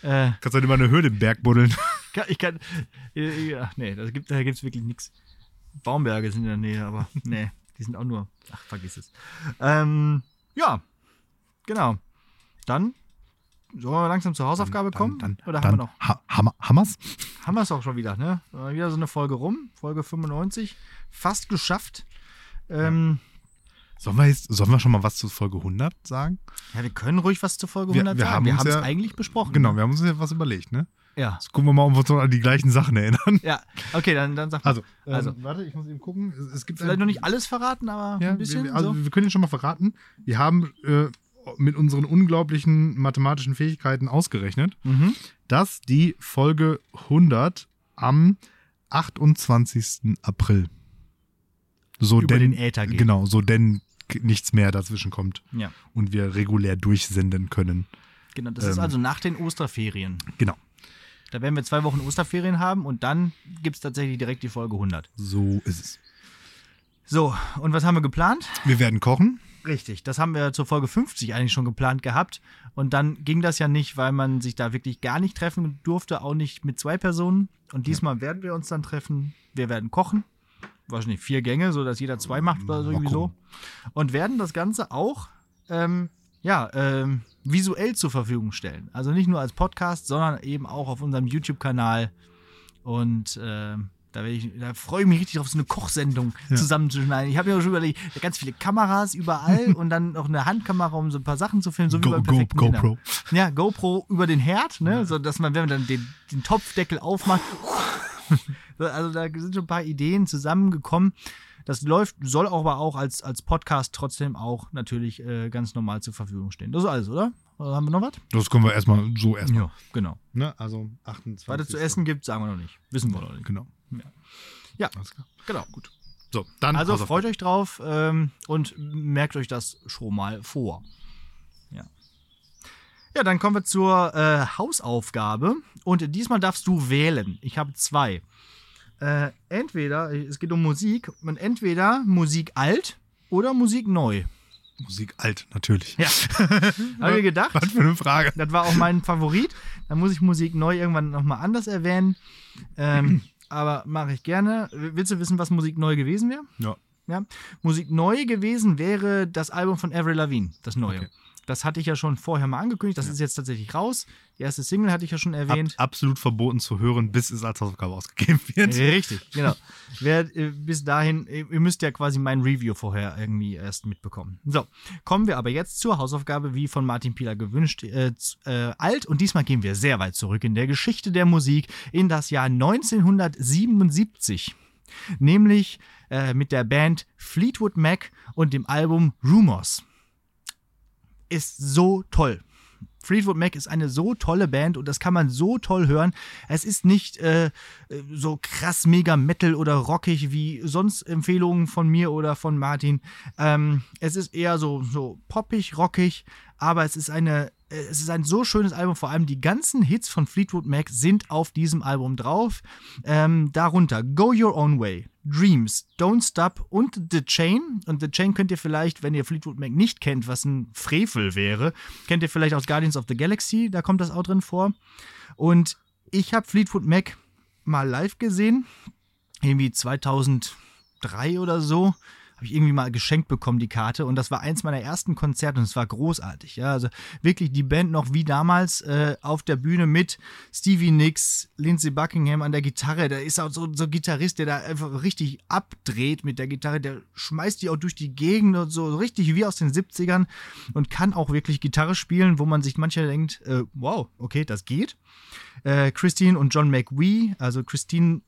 Äh, Kannst halt immer eine Höhle im Berg buddeln. Kann, ich kann. äh, Ja, nee, da gibt gibt's wirklich nichts. Baumberge sind in der Nähe, aber nee, die sind auch nur. Ach, vergiss es. Ähm, ja, genau. Dann sollen wir langsam zur Hausaufgabe kommen? Dann, Oder dann haben wir noch? Ha Hammer, Hammers? Wir es auch schon wieder, ne? Äh, Wieder so eine Folge rum, Folge 95. Fast geschafft. Ähm, Sollen wir, jetzt, sollen wir schon mal was zu Folge 100 sagen? ja. wir können ruhig was zur Folge Wir- 100 wir sagen. haben wir haben es ja- eigentlich besprochen. Genau, wir haben uns ja was überlegt, ne? Ja. Jetzt gucken wir mal, ob wir uns an die gleichen Sachen erinnern. Ja, okay, dann, dann sag mal. Also, ähm, Also. warte, ich muss eben gucken. Es, es gibt Vielleicht ein- noch nicht alles verraten, aber Ja, ein bisschen. wir, also so. wir können schon mal verraten, wir haben äh, mit unseren unglaublichen mathematischen Fähigkeiten ausgerechnet, Mhm. dass die Folge 100 am 28. April so Über denn, den Äther geht. Genau, so denn nichts mehr dazwischen kommt Ja. und wir regulär durchsenden können. Genau, das ist Ähm. also nach den Osterferien. Genau, Da werden wir zwei Wochen Osterferien haben und dann gibt es tatsächlich direkt die Folge 100. so ist es. So, und was haben wir geplant? Wir werden kochen. Richtig, das haben wir zur Folge 50 eigentlich schon geplant gehabt. Und dann ging das ja nicht, weil man sich da wirklich gar nicht treffen durfte, auch nicht mit zwei Personen. Und diesmal werden wir uns dann treffen. Wir werden kochen. Wahrscheinlich vier Gänge, so dass jeder zwei macht oder so. Und werden das Ganze auch ähm, ja, ähm, visuell zur Verfügung stellen. Also nicht nur als Podcast, sondern eben auch auf unserem YouTube-Kanal. Und ähm, da, ich, da freue ich mich richtig drauf, so eine Kochsendung zusammenzuschneiden. Ich habe mir auch schon überlegt, ganz viele Kameras überall und dann noch eine Handkamera, um so ein paar Sachen zu filmen, so wie Go, beim Go. GoPro. Ja, GoPro über den Herd, ne? So dass man, wenn man dann den, den Topfdeckel aufmacht. also da sind schon ein paar Ideen zusammengekommen. Das läuft, soll aber auch als, als Podcast trotzdem auch natürlich äh, ganz normal zur Verfügung stehen. Das ist alles, oder? Oder haben wir noch was? Das können wir erstmal so erstmal. genau. Ne? Also 28. Was es zu essen gibt, sagen wir noch nicht. Wissen wir noch nicht. Genau. Ja. Alles klar. Genau, gut. So, dann Also freut euch drauf ähm, und merkt euch das schon mal vor. Ja. Ja, dann kommen wir zur äh, Hausaufgabe. Und diesmal darfst du wählen. Ich habe zwei. Äh, entweder, es geht um Musik, und entweder Musik alt oder Musik neu. Musik alt, natürlich. Ja. Habe mir gedacht. Was für eine Frage. Das war auch mein Favorit. Da muss ich Musik neu irgendwann nochmal anders erwähnen. Ähm, aber mache ich gerne. Willst du wissen, was Musik neu gewesen wäre? Ja. Ja. Musik neu gewesen wäre das Album von Avril Lavigne, das neue. Okay. Das hatte ich ja schon vorher mal angekündigt. Das ist jetzt tatsächlich raus. Die erste Single hatte ich ja schon Ab, erwähnt. absolut verboten zu hören, bis es als Hausaufgabe ausgegeben wird. Richtig, genau. Wer äh, bis dahin, äh, ihr müsst ja quasi mein Review vorher irgendwie erst mitbekommen. So, kommen wir aber jetzt zur Hausaufgabe, wie von Martin Pieler gewünscht, äh, äh, alt. Und diesmal gehen wir sehr weit zurück in der Geschichte der Musik in das Jahr 1977. Nämlich äh, mit der Band Fleetwood Mac und dem Album Rumors. Ist so toll. Fleetwood Mac ist eine so tolle Band und das kann man so toll hören. Es ist nicht äh, äh, so krass mega Metal oder rockig wie sonst Empfehlungen von mir oder von Martin. Ähm, es ist eher so, so poppig, rockig, aber es ist eine äh, es ist ein so schönes Album, vor allem die ganzen Hits von Fleetwood Mac sind auf diesem Album drauf. Ähm, darunter Go Your Own Way, Dreams, Don't Stop und The Chain. Und The Chain könnt ihr vielleicht, wenn ihr Fleetwood Mac nicht kennt, was ein Frevel wäre, kennt ihr vielleicht aus Guardians of the Galaxy, da kommt das auch drin vor. Und ich habe Fleetwood Mac mal live gesehen, irgendwie 2003 oder so habe ich irgendwie mal geschenkt bekommen, die Karte. Und das war eins meiner ersten Konzerte und es war großartig. Ja, also wirklich die Band noch wie damals äh, auf der Bühne mit Stevie Nicks, Lindsey Buckingham an der Gitarre. Da ist auch so, so ein Gitarrist, der da einfach richtig abdreht mit der Gitarre. Der schmeißt die auch durch die Gegend und so, so richtig wie aus den 70ern und kann auch wirklich Gitarre spielen, wo man sich manchmal denkt, äh, wow, okay, das geht. Äh, Christine und John McWee, also Christine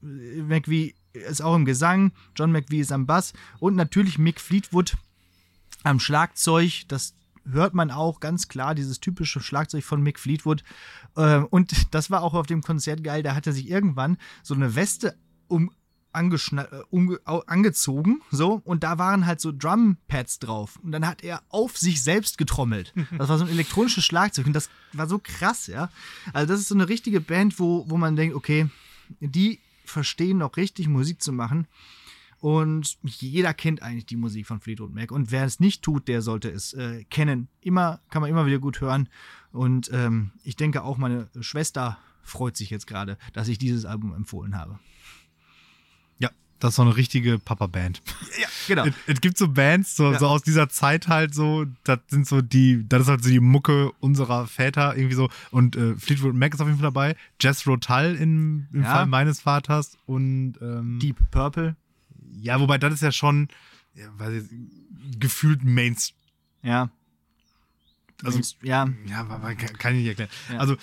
McVie ist auch im Gesang, John McVie ist am Bass und natürlich Mick Fleetwood am Schlagzeug. Das hört man auch ganz klar, dieses typische Schlagzeug von Mick Fleetwood. Ähm, und das war auch auf dem Konzert geil. Da hat er sich irgendwann so eine Weste um äh, um, angezogen, so, und da waren halt so Drumpads drauf. Und dann hat er auf sich selbst getrommelt. Das war so ein elektronisches Schlagzeug und das war so krass, ja. Also, das ist so eine richtige Band, wo, wo man denkt, okay, die verstehen, noch richtig Musik zu machen. Und jeder kennt eigentlich die Musik von Fleetwood Mac. Und wer es nicht tut, der sollte es äh, kennen. Immer, kann man immer wieder gut hören. Und ähm, ich denke auch, meine Schwester freut sich jetzt gerade, dass ich dieses Album empfohlen habe. Das ist so eine richtige Papa-Band. Ja, genau. Es, gibt so Bands, so, ja. so, aus dieser Zeit halt so, das sind so die, das ist halt so die Mucke unserer Väter irgendwie so. Und äh, Fleetwood Mac ist auf jeden Fall dabei. Jazz Rotal im, im ja. Fall meines Vaters und ähm, Deep Purple. Ja, wobei das ist ja schon, ja, weiß ich, gefühlt Mainstream. Ja. Also, Mainst ja. Ja, kann ich nicht erklären. Also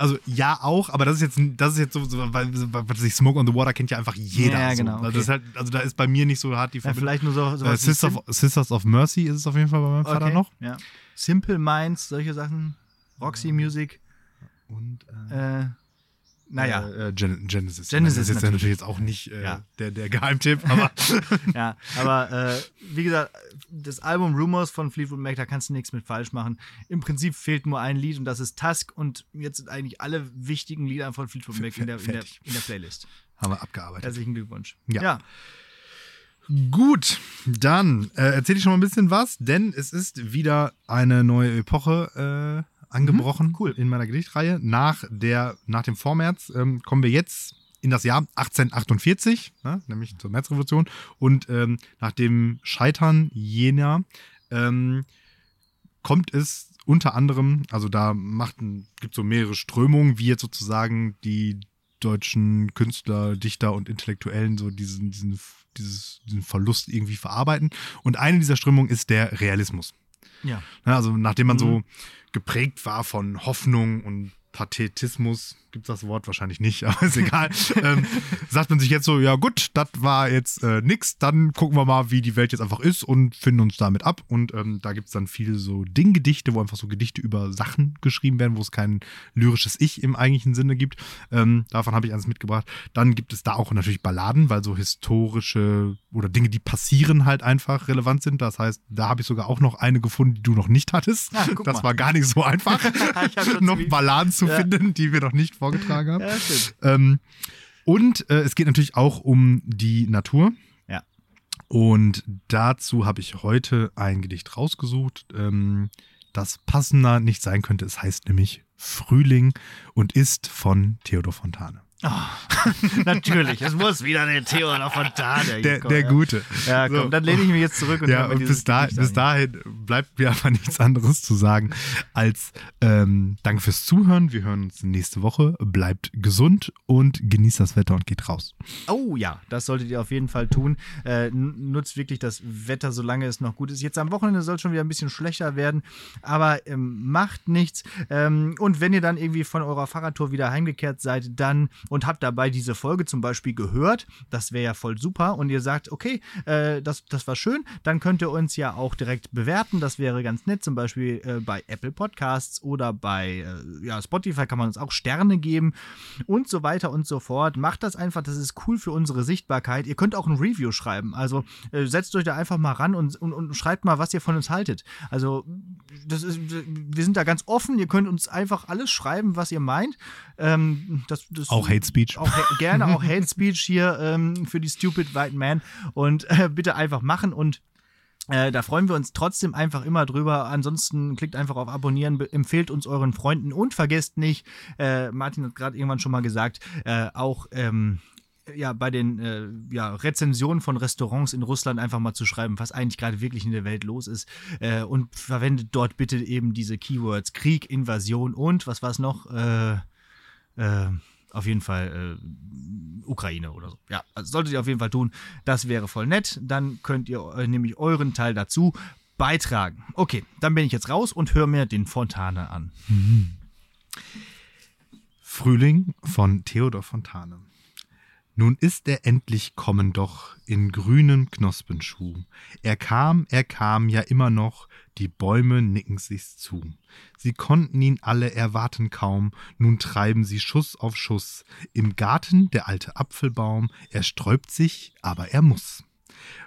also ja auch, aber das ist jetzt, das ist jetzt so, so weil, was sich Smoke on the Water kennt ja einfach jeder. Ja, genau. So. Also, okay. halt, also da ist bei mir nicht so hart die ja, Vielleicht nur so. Äh, Sisters, of, Sisters of Mercy ist es auf jeden Fall bei meinem okay. Vater noch. Ja. Simple Minds, solche Sachen. Roxy Music. Und äh, äh naja. Äh, äh Genesis. Genesis das ist jetzt natürlich, jetzt auch nicht äh, ja. der, der Geheimtipp, aber. ja, aber äh, wie gesagt, das Album Rumors von Fleetwood Mac, da kannst du nichts mit falsch machen. Im Prinzip fehlt nur ein Lied und das ist Tusk und jetzt sind eigentlich alle wichtigen Lieder von Fleetwood Mac in der, in der, in der Playlist. Haben wir abgearbeitet. Herzlichen Glückwunsch. ja. ja. Gut, dann äh, erzähle ich schon mal ein bisschen was, denn es ist wieder eine neue Epoche äh, angebrochen mhm, cool. in meiner Gedichtreihe. Nach, der, nach dem Vormärz ähm, kommen wir jetzt in das Jahr 1848, ne, nämlich zur Märzrevolution. Und ähm, nach dem Scheitern jener ähm, kommt es unter anderem, also da gibt es so mehrere Strömungen, wie jetzt sozusagen die deutschen Künstler, Dichter und Intellektuellen so diesen, diesen, dieses, diesen Verlust irgendwie verarbeiten. Und eine dieser Strömungen ist der Realismus. Ja. Also nachdem man mhm. so geprägt war von Hoffnung und Pathetismus, gibt es das Wort wahrscheinlich nicht, aber ist egal. ähm, sagt man sich jetzt so, ja gut, das war jetzt äh, nix, dann gucken wir mal, wie die Welt jetzt einfach ist und finden uns damit ab. Und ähm, da gibt es dann viele so Dinggedichte, wo einfach so Gedichte über Sachen geschrieben werden, wo es kein lyrisches Ich im eigentlichen Sinne gibt. Ähm, davon habe ich eins mitgebracht. Dann gibt es da auch natürlich Balladen, weil so historische oder Dinge, die passieren, halt einfach relevant sind. Das heißt, da habe ich sogar auch noch eine gefunden, die du noch nicht hattest. Ja, das mal. war gar nicht so einfach, noch Balladen zu ja. finden, die wir noch nicht vorgetragen haben. Ja, ähm, und äh, es geht natürlich auch um die Natur. Ja. Und dazu habe ich heute ein Gedicht rausgesucht, ähm, das passender nicht sein könnte. Es heißt nämlich Frühling und ist von Theodor Fontane. Oh, natürlich, es muss wieder der Theodor Fontane. Der, der Gute. Ja, komm, so. dann lehne ich mich jetzt zurück und, ja, und bis, da, bis dahin bleibt mir einfach nichts anderes zu sagen als ähm, Danke fürs Zuhören. Wir hören uns nächste Woche. Bleibt gesund und genießt das Wetter und geht raus. Oh ja, das solltet ihr auf jeden Fall tun. Äh, nutzt wirklich das Wetter, solange es noch gut ist. Jetzt am Wochenende soll es schon wieder ein bisschen schlechter werden, aber ähm, macht nichts. Ähm, und wenn ihr dann irgendwie von eurer Fahrradtour wieder heimgekehrt seid, dann und habt dabei diese Folge zum Beispiel gehört, das wäre ja voll super und ihr sagt, okay, äh, das, das war schön, dann könnt ihr uns ja auch direkt bewerten, das wäre ganz nett, zum Beispiel äh, bei Apple Podcasts oder bei äh, ja, Spotify kann man uns auch Sterne geben und so weiter und so fort. Macht das einfach, das ist cool für unsere Sichtbarkeit. Ihr könnt auch ein Review schreiben, also äh, setzt euch da einfach mal ran und, und, und schreibt mal, was ihr von uns haltet. Also das ist, wir sind da ganz offen, ihr könnt uns einfach alles schreiben, was ihr meint. Ähm, das, das, auch Hate Speech. Auch, gerne auch Hate Speech hier ähm, für die Stupid White Man und äh, bitte einfach machen und äh, da freuen wir uns trotzdem einfach immer drüber. Ansonsten klickt einfach auf Abonnieren, empfehlt uns euren Freunden und vergesst nicht, äh, Martin hat gerade irgendwann schon mal gesagt, äh, auch ähm, ja, bei den äh, ja, Rezensionen von Restaurants in Russland einfach mal zu schreiben, was eigentlich gerade wirklich in der Welt los ist. Äh, und verwendet dort bitte eben diese Keywords Krieg, Invasion und was war es noch? Auf jeden Fall äh, Ukraine oder so. Ja, also solltet ihr auf jeden Fall tun. Das wäre voll nett. Dann könnt ihr äh, nämlich euren Teil dazu beitragen. Okay, dann bin ich jetzt raus und höre mir den Fontane an. Mhm. Frühling von Theodor Fontane. Nun ist er endlich kommen doch in grünem Knospenschuh. Er kam, er kam ja immer noch, die Bäume nicken sich's zu. Sie konnten ihn alle erwarten kaum, nun treiben sie Schuss auf Schuss. Im Garten der alte Apfelbaum, er sträubt sich, aber er muss.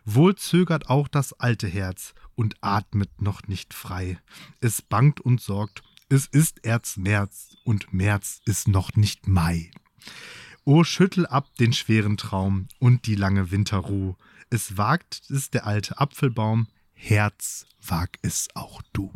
Wohl zögert auch das alte Herz und atmet noch nicht frei. Es bangt und sorgt, es ist erst März und März ist noch nicht Mai. O schüttel ab den schweren Traum und die lange Winterruh. Es wagt es der alte Apfelbaum, Herz, wag es auch du.